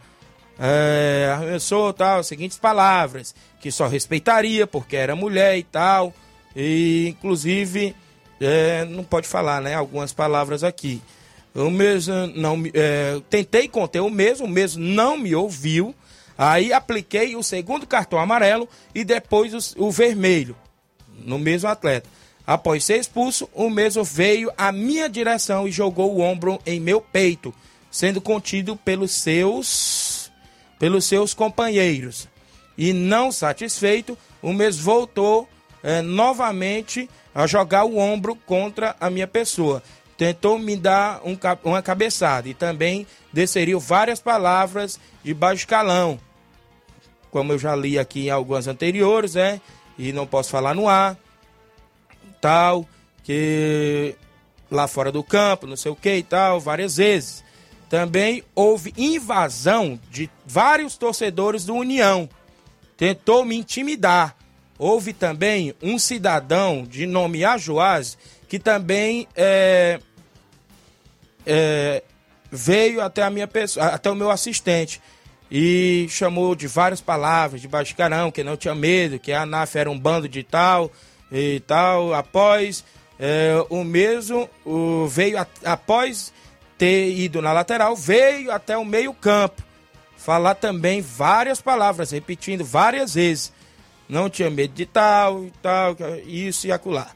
A: É, arremessou tal, as seguintes palavras, que só respeitaria porque era mulher e tal. E inclusive é, não pode falar, né? Algumas palavras aqui. O mesmo não é, tentei conter o mesmo, o mesmo não me ouviu. Aí apliquei o segundo cartão amarelo e depois o, o vermelho no mesmo atleta. Após ser expulso, o mesmo veio à minha direção e jogou o ombro em meu peito, sendo contido pelos seus pelos seus companheiros. E não satisfeito, o mesmo voltou é, novamente a jogar o ombro contra a minha pessoa. Tentou me dar um, uma cabeçada e também desferiu várias palavras de baixo escalão, como eu já li aqui em algumas anteriores, né? E não posso falar no ar, tal, que lá fora do campo, não sei o que e tal, várias vezes. Também houve invasão de vários torcedores do União. Tentou me intimidar houve também um cidadão de nome Ajoás que também é, é, veio até a minha pessoa, até o meu assistente e chamou de várias palavras, de baixo carão, que não tinha medo, que a ANAF era um bando de tal e tal. Após é, o mesmo, o, veio a, após ter ido na lateral, veio até o meio campo falar também várias palavras, repetindo várias vezes não tinha medo de tal e tal, isso e acolá.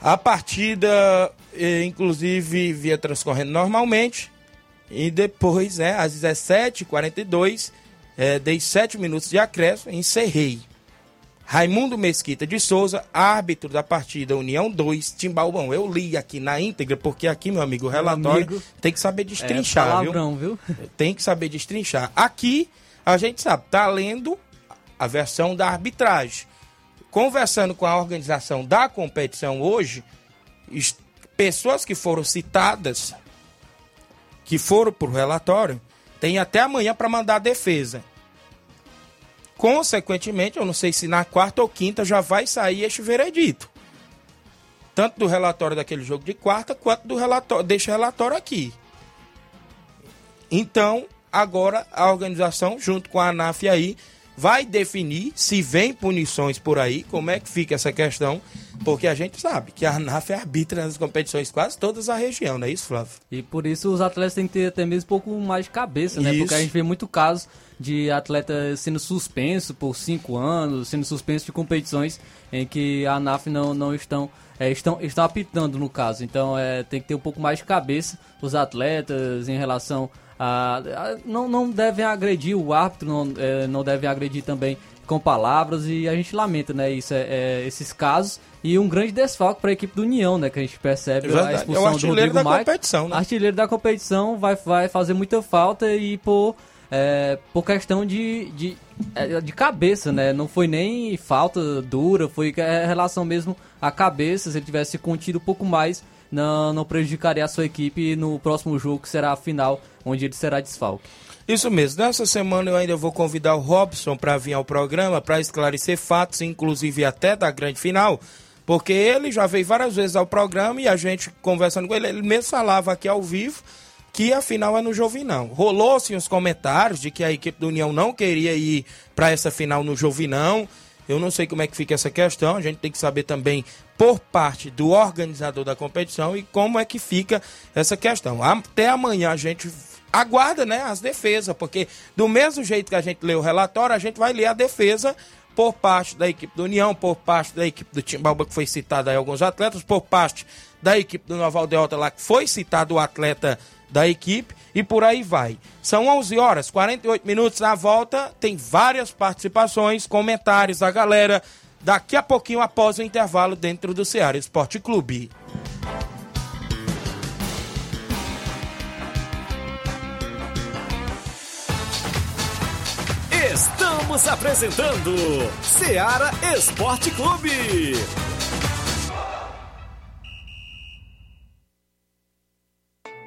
A: A partida, eh, inclusive, via transcorrendo normalmente. E depois, né, às 17h42, eh, dei 7 minutos de acréscimo e encerrei. Raimundo Mesquita de Souza, árbitro da partida União 2, Timbaubão. Eu li aqui na íntegra, porque aqui, meu amigo, o relatório amigo, tem que saber destrinchar, é palavrão, viu? viu? Tem que saber destrinchar. Aqui, a gente sabe, tá lendo a versão da arbitragem. Conversando com a organização da competição hoje, pessoas que foram citadas, que foram para o relatório, tem até amanhã para mandar a defesa. Consequentemente, eu não sei se na quarta ou quinta já vai sair este veredito. Tanto do relatório daquele jogo de quarta, quanto do relatório, deste relatório aqui. Então, agora a organização, junto com a ANAF aí, vai definir se vem punições por aí, como é que fica essa questão, porque a gente sabe que a ANAF arbitra nas competições quase todas a região, não é isso, Flávio?
B: E por isso os atletas têm que ter até mesmo um pouco mais de cabeça, né? Isso. Porque a gente vê muito casos de atleta sendo suspenso por cinco anos, sendo suspenso de competições em que a ANAF não, não estão, é, estão, estão apitando no caso. Então é, tem que ter um pouco mais de cabeça os atletas em relação a. a não, não devem agredir o árbitro, não, é, não devem agredir também com palavras e a gente lamenta, né, isso, é, é esses casos e um grande desfalque para a equipe do União, né, que a gente percebe
A: É
B: a expulsão
A: é o artilheiro
B: do Rodrigo
A: da
B: Maia.
A: competição, né?
B: Artilheiro da competição vai, vai fazer muita falta e por, é, por questão de, de, é, de cabeça, né, não foi nem falta dura, foi é, relação mesmo à cabeça, se ele tivesse contido um pouco mais, não, não prejudicaria a sua equipe no próximo jogo, que será a final, onde ele será desfalque.
A: Isso mesmo. Nessa semana eu ainda vou convidar o Robson para vir ao programa para esclarecer fatos, inclusive até da grande final, porque ele já veio várias vezes ao programa e a gente conversando com ele, ele mesmo falava aqui ao vivo que a final é no Jovinão. Rolou-se uns comentários de que a equipe do União não queria ir para essa final no Jovinão. Eu não sei como é que fica essa questão, a gente tem que saber também por parte do organizador da competição e como é que fica essa questão. Até amanhã a gente aguarda, né, as defesas, porque do mesmo jeito que a gente lê o relatório, a gente vai ler a defesa por parte da equipe do União, por parte da equipe do Timbalba, que foi citado aí alguns atletas, por parte da equipe do Nova Aldeota lá, que foi citado o atleta da equipe, e por aí vai. São 11 horas, 48 minutos na volta, tem várias participações, comentários da galera, daqui a pouquinho após o intervalo dentro do Ceará Esporte Clube.
C: Estamos apresentando Seara Esporte Clube.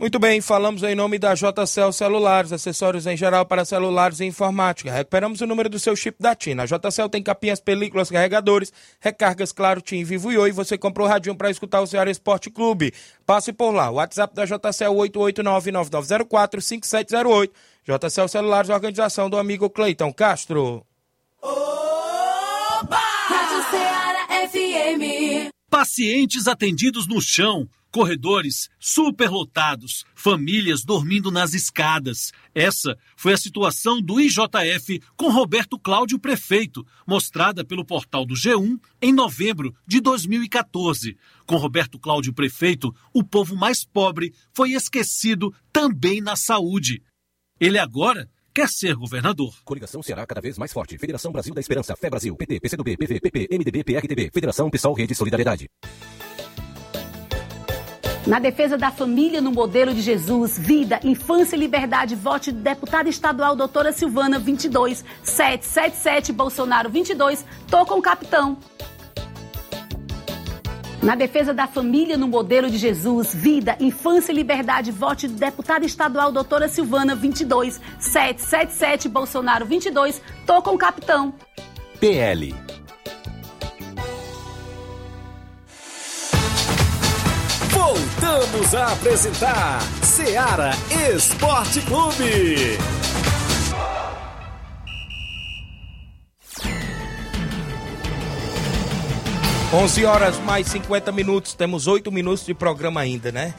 A: Muito bem, falamos em nome da JCL Celulares, acessórios em geral para celulares e informática. Recuperamos o número do seu chip da TIM. A JCL tem capinhas, películas, carregadores, recargas, claro, TIM, Vivo e Oi. Você comprou o radinho para escutar o Ceará Esporte Clube. Passe por lá. O WhatsApp da JCL 889-9904-5708. JCL Celulares, organização do amigo Cleiton Castro.
F: Rádio Ceará FM.
S: Pacientes atendidos no chão, corredores superlotados, famílias dormindo nas escadas. Essa foi a situação do IJF com Roberto Cláudio Prefeito, mostrada pelo portal do G1 em novembro de 2014. Com Roberto Cláudio Prefeito, o povo mais pobre foi esquecido também na saúde. Ele agora quer ser governador.
I: Coligação Ceará cada vez mais forte. Federação Brasil da Esperança, Fé Brasil, PT, PCdoB, PV, PP, MDB, PRTB, Federação Pessoal Rede Solidariedade.
T: Na defesa da família no modelo de Jesus, vida, infância e liberdade, vote deputada estadual doutora Silvana 22, 777 Bolsonaro 22, tô com o capitão. Na defesa da família no modelo de Jesus, vida, infância e liberdade, vote deputada estadual doutora Silvana 22, 777 Bolsonaro 22, tô com o capitão.
I: PL.
C: Voltamos a apresentar Seara Esporte Clube.
A: 11 horas mais 50 minutos, temos 8 minutos de programa ainda, né?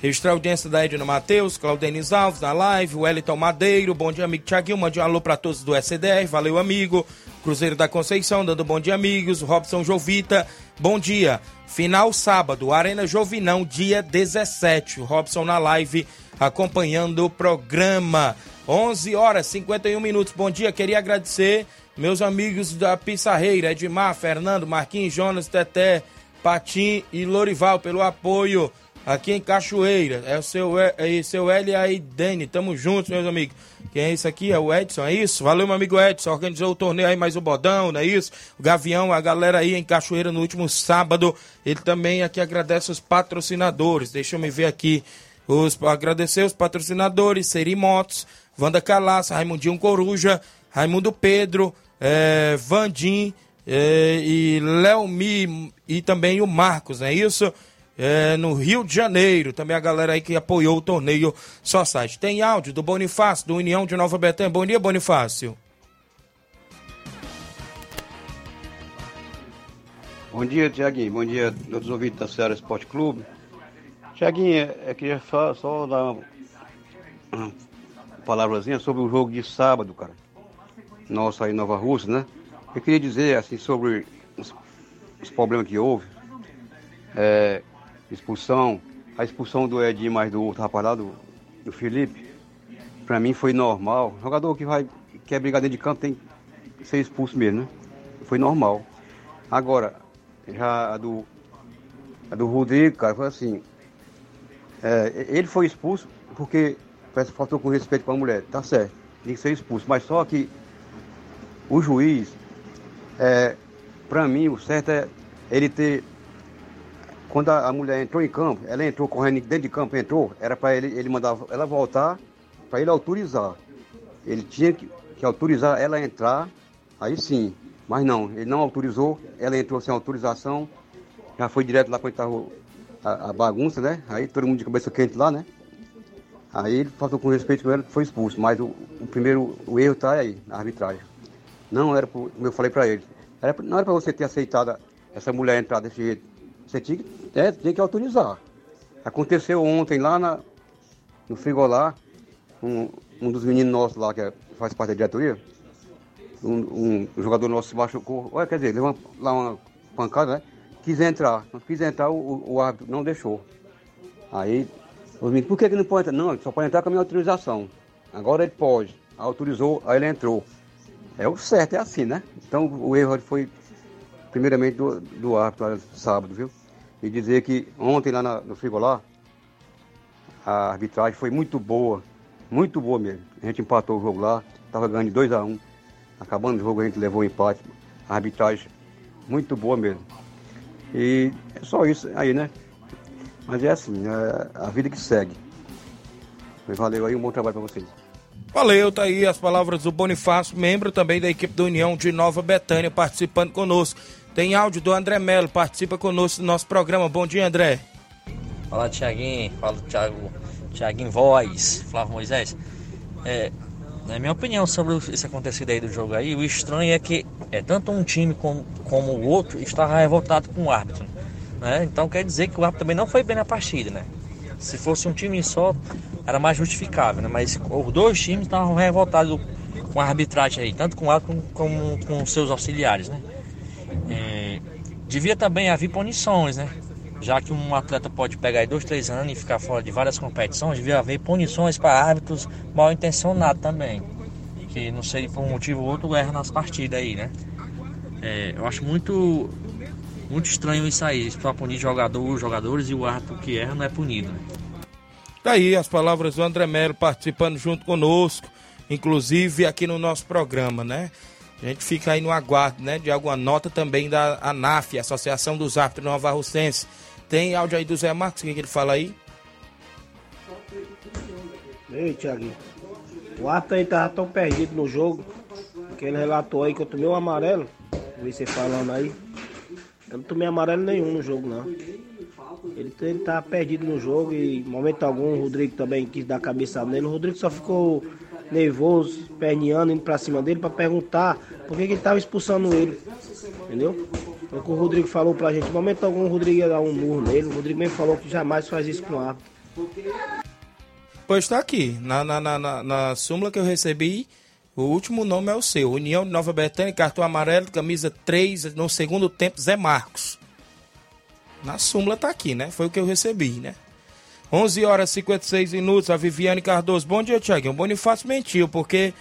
A: Registrar a audiência da Edna Matheus, Claudenis Alves na live, Wellington Madeiro, bom dia amigo Tiaguinho, mande um alô para todos do SDR, valeu amigo. Cruzeiro da Conceição, dando bom dia amigos, Robson Jovita, bom dia. Final sábado, Arena Jovinão, dia 17, o Robson na live acompanhando o programa. 11 horas 51 minutos, bom dia, queria agradecer meus amigos da Pissarreira, Edmar, Fernando, Marquinhos, Jonas, Teté, Patim e Lorival pelo apoio aqui em Cachoeira. É o seu, é, é seu L aí, Dani. Tamo juntos, meus amigos. Quem é isso aqui? É o Edson, é isso? Valeu, meu amigo Edson. Organizou o torneio aí, mais o Bodão, não é isso? O Gavião, a galera aí em Cachoeira no último sábado. Ele também aqui agradece os patrocinadores. Deixa eu me ver aqui. Os, agradecer os patrocinadores, Seri Motos, Wanda Calaça, Raimundinho Coruja, Raimundo Pedro, é, Vandim é, e Léo Mi e também o Marcos, não é isso? É, no Rio de Janeiro. Também a galera aí que apoiou o torneio Só Site. Tem áudio do Bonifácio, do União de Nova Betânia. Bom dia, Bonifácio.
U: Bom dia, Tiaguinho. Bom dia a todos os ouvintes da Ceará Esporte Clube. Tiaguinho, eu queria só, só dar uma, uma palavrazinha sobre o jogo de sábado, cara. Nossa, aí Nova Rússia, né? Eu queria dizer, assim, sobre os, os problemas que houve. É, expulsão, a expulsão do Edinho mais do outro rapaz lá, do, do Felipe, pra mim foi normal. jogador que vai, quer brigar dentro de campo tem que ser expulso mesmo, né? Foi normal. Agora, já a do, a do Rodrigo, cara, foi assim. É, ele foi expulso porque faltou com respeito com a mulher. Tá certo, tem que ser expulso. Mas só que o juiz, é, pra mim, o certo é ele ter quando a, a, mulher entrou em campo, ela entrou correndo dentro de campo, entrou, era para ele, ele mandar ela voltar, para ele autorizar. Ele tinha que, que, autorizar ela a entrar, aí sim. Mas não, ele não autorizou, ela entrou sem autorização, já foi direto lá para estava a, a, bagunça, né? Aí todo mundo de cabeça quente lá, né? Aí ele faltou com respeito com ela, foi expulso. Mas o, o primeiro, o erro está aí, na arbitragem. Não era, como eu falei para ele, era, não era para você ter aceitado essa mulher entrar desse jeito você tinha que, é, tinha que autorizar. Aconteceu ontem lá na, no Frigolá, um, um dos meninos nossos lá, que é, faz parte da diretoria, um, um jogador nosso se machucou, olha, quer dizer, levou lá uma pancada, né? Quis entrar, quis entrar, o, o árbitro não deixou. Aí, os meninos, por que, que não pode entrar? Não, só pode entrar com a minha autorização. Agora ele pode. Autorizou, aí ele entrou. É o certo, é assim, né? Então o erro foi primeiramente do, do árbitro sábado, viu? E dizer que ontem lá na, no Frigolá, a arbitragem foi muito boa, muito boa mesmo. A gente empatou o jogo lá, estava ganhando de 2 a 1 um. Acabando o jogo a gente levou o empate. A arbitragem muito boa mesmo. E é só isso aí, né? Mas é assim, é a vida que segue. Valeu aí, um bom trabalho para vocês.
A: Valeu, tá aí as palavras do Bonifácio, membro também da equipe da União de Nova Betânia, participando conosco. Tem áudio do André Melo, participa conosco do nosso programa. Bom dia, André.
V: Fala, Tiaguinho. Fala, Thiago, Tiaguinho Voz, Flávio Moisés. É, na minha opinião sobre esse acontecido aí do jogo aí, o estranho é que é tanto um time como, como o outro estava revoltado com o árbitro. Né? Então quer dizer que o árbitro também não foi bem na partida, né? Se fosse um time só, era mais justificável, né? Mas os dois times estavam revoltados com a arbitragem aí, tanto com o árbitro como com, com seus auxiliares, né? Devia também haver punições, né? Já que um atleta pode pegar aí dois, três anos e ficar fora de várias competições, devia haver punições para árbitros mal intencionados também. Que não sei por um motivo ou outro erra nas partidas aí, né? É, eu acho muito muito estranho isso aí, para punir jogador, jogadores e o árbitro que erra não é punido. Né?
A: Daí as palavras do André Melo participando junto conosco, inclusive aqui no nosso programa, né? A gente fica aí no aguardo, né, de alguma nota também da ANAF, Associação dos Árbitros Nova Russense. Tem áudio aí do Zé Marcos, o que, que ele fala aí?
W: Ei, Thiaguinho. O árbitro aí tava tão perdido no jogo que ele relatou aí que eu tomei um amarelo. Vi você falando aí. Eu não tomei amarelo nenhum no jogo, não. Ele, ele tá perdido no jogo e, momento algum, o Rodrigo também quis dar cabeça nele. O Rodrigo só ficou nervoso, perneando, indo pra cima dele para perguntar por que, que ele tava expulsando ele. Entendeu? Foi o que o Rodrigo falou pra gente. No momento algum, o Rodrigo ia dar um murro nele. O Rodrigo mesmo falou que jamais faz isso com o árbitro.
A: Pois está aqui, na, na, na, na súmula que eu recebi, o último nome é o seu. União de Nova Betânia, cartão amarelo, camisa 3, no segundo tempo, Zé Marcos. Na súmula tá aqui, né? Foi o que eu recebi, né? 11 horas e 56 minutos, a Viviane Cardoso. Bom dia, Tiaguinho. Bonifácio mentiu, porque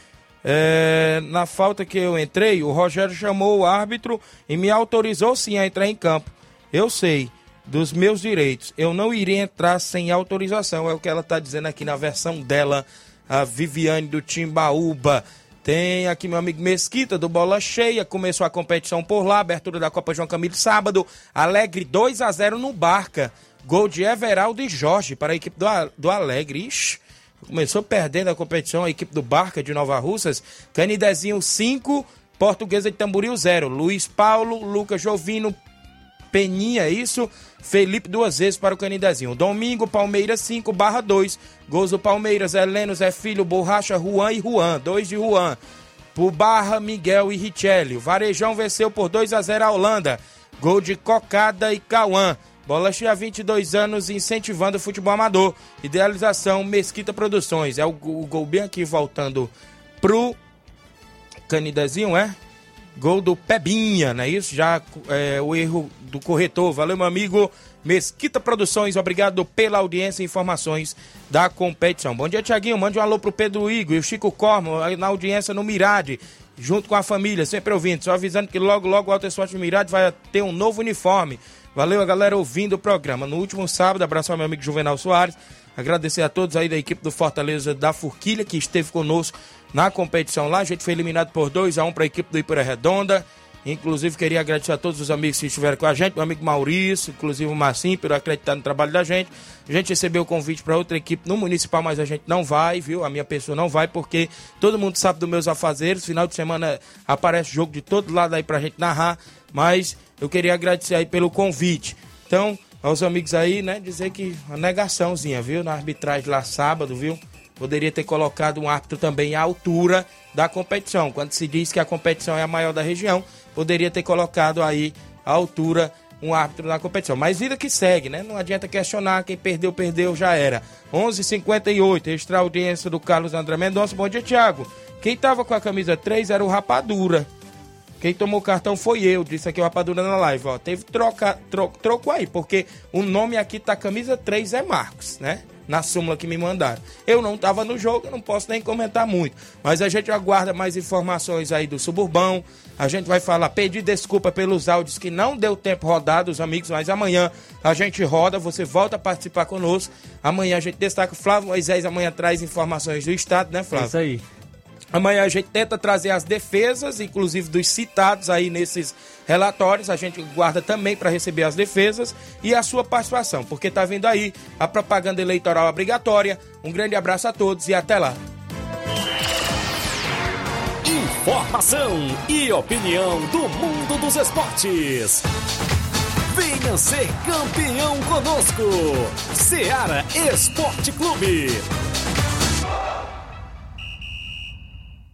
A: é, na falta que eu entrei, o Rogério chamou o árbitro e me autorizou sim a entrar em campo. Eu sei dos meus direitos. Eu não iria entrar sem autorização, é o que ela está dizendo aqui na versão dela, a Viviane do Timbaúba. Tem aqui meu amigo Mesquita do Bola Cheia, começou a competição por lá, abertura da Copa João Camilo sábado, Alegre 2 a 0 no Barca. Gol de Everaldo e Jorge para a equipe do, do Alegre. Ixi, começou perdendo a competição a equipe do Barca de Nova Russas. Canidezinho 5, Portuguesa de Tamboril 0. Luiz Paulo, Lucas Jovino, Peninha, isso. Felipe duas vezes para o Canidezinho. Domingo, Palmeiras 5 barra 2. Gols do Palmeiras, Heleno, Zé Filho, Borracha, Juan e Juan. 2 de Juan. Por Barra, Miguel e Richelli. Varejão venceu por 2 a 0 a Holanda. Gol de Cocada e Cauã. Bola cheia 22 anos incentivando o futebol amador. Idealização Mesquita Produções. É o, o gol bem aqui voltando pro Canidezinho, é? Gol do Pebinha, não é isso? Já é, o erro do corretor. Valeu, meu amigo Mesquita Produções. Obrigado pela audiência e informações da competição. Bom dia, Tiaguinho. Mande um alô pro Pedro Igor e o Chico Cormo na audiência no Mirade, junto com a família, sempre ouvindo. Só avisando que logo, logo o Alto Esporte Mirade vai ter um novo uniforme. Valeu a galera ouvindo o programa. No último sábado, abraço ao meu amigo Juvenal Soares. Agradecer a todos aí da equipe do Fortaleza da Forquilha que esteve conosco na competição lá. A gente foi eliminado por 2 a 1 um para a equipe do Ipura Redonda. Inclusive, queria agradecer a todos os amigos que estiveram com a gente, meu amigo Maurício, inclusive o Marcinho, por acreditar no trabalho da gente. A gente recebeu o convite para outra equipe no Municipal, mas a gente não vai, viu? A minha pessoa não vai, porque todo mundo sabe dos meus afazeres. Final de semana aparece jogo de todo lado aí para a gente narrar, mas eu queria agradecer aí pelo convite. Então, aos amigos aí, né, dizer que uma negaçãozinha, viu? Na arbitragem lá sábado, viu? Poderia ter colocado um árbitro também à altura da competição. Quando se diz que a competição é a maior da região, poderia ter colocado aí à altura um árbitro na competição. Mas vida que segue, né? Não adianta questionar, quem perdeu, perdeu, já era. 11:58 h 58 extra audiência do Carlos André Mendonça. Bom dia, Thiago. Quem tava com a camisa 3 era o Rapadura. Quem tomou o cartão foi eu, disse aqui o Rapadura na live, ó. Teve troca, tro, troco aí, porque o nome aqui tá camisa 3 é Marcos, né? Na súmula que me mandaram. Eu não tava no jogo, não posso nem comentar muito. Mas a gente aguarda mais informações aí do Suburbão. A gente vai falar, pedir desculpa pelos áudios que não deu tempo rodados, amigos, mas amanhã a gente roda, você volta a participar conosco. Amanhã a gente destaca o Flávio Moisés, amanhã traz informações do Estado, né, Flávio? É
B: isso aí.
A: Amanhã a gente tenta trazer as defesas, inclusive dos citados aí nesses relatórios. A gente guarda também para receber as defesas e a sua participação, porque está vindo aí a propaganda eleitoral obrigatória. Um grande abraço a todos e até lá.
C: Informação e opinião do mundo dos esportes. Venha ser campeão conosco. Seara Esporte Clube.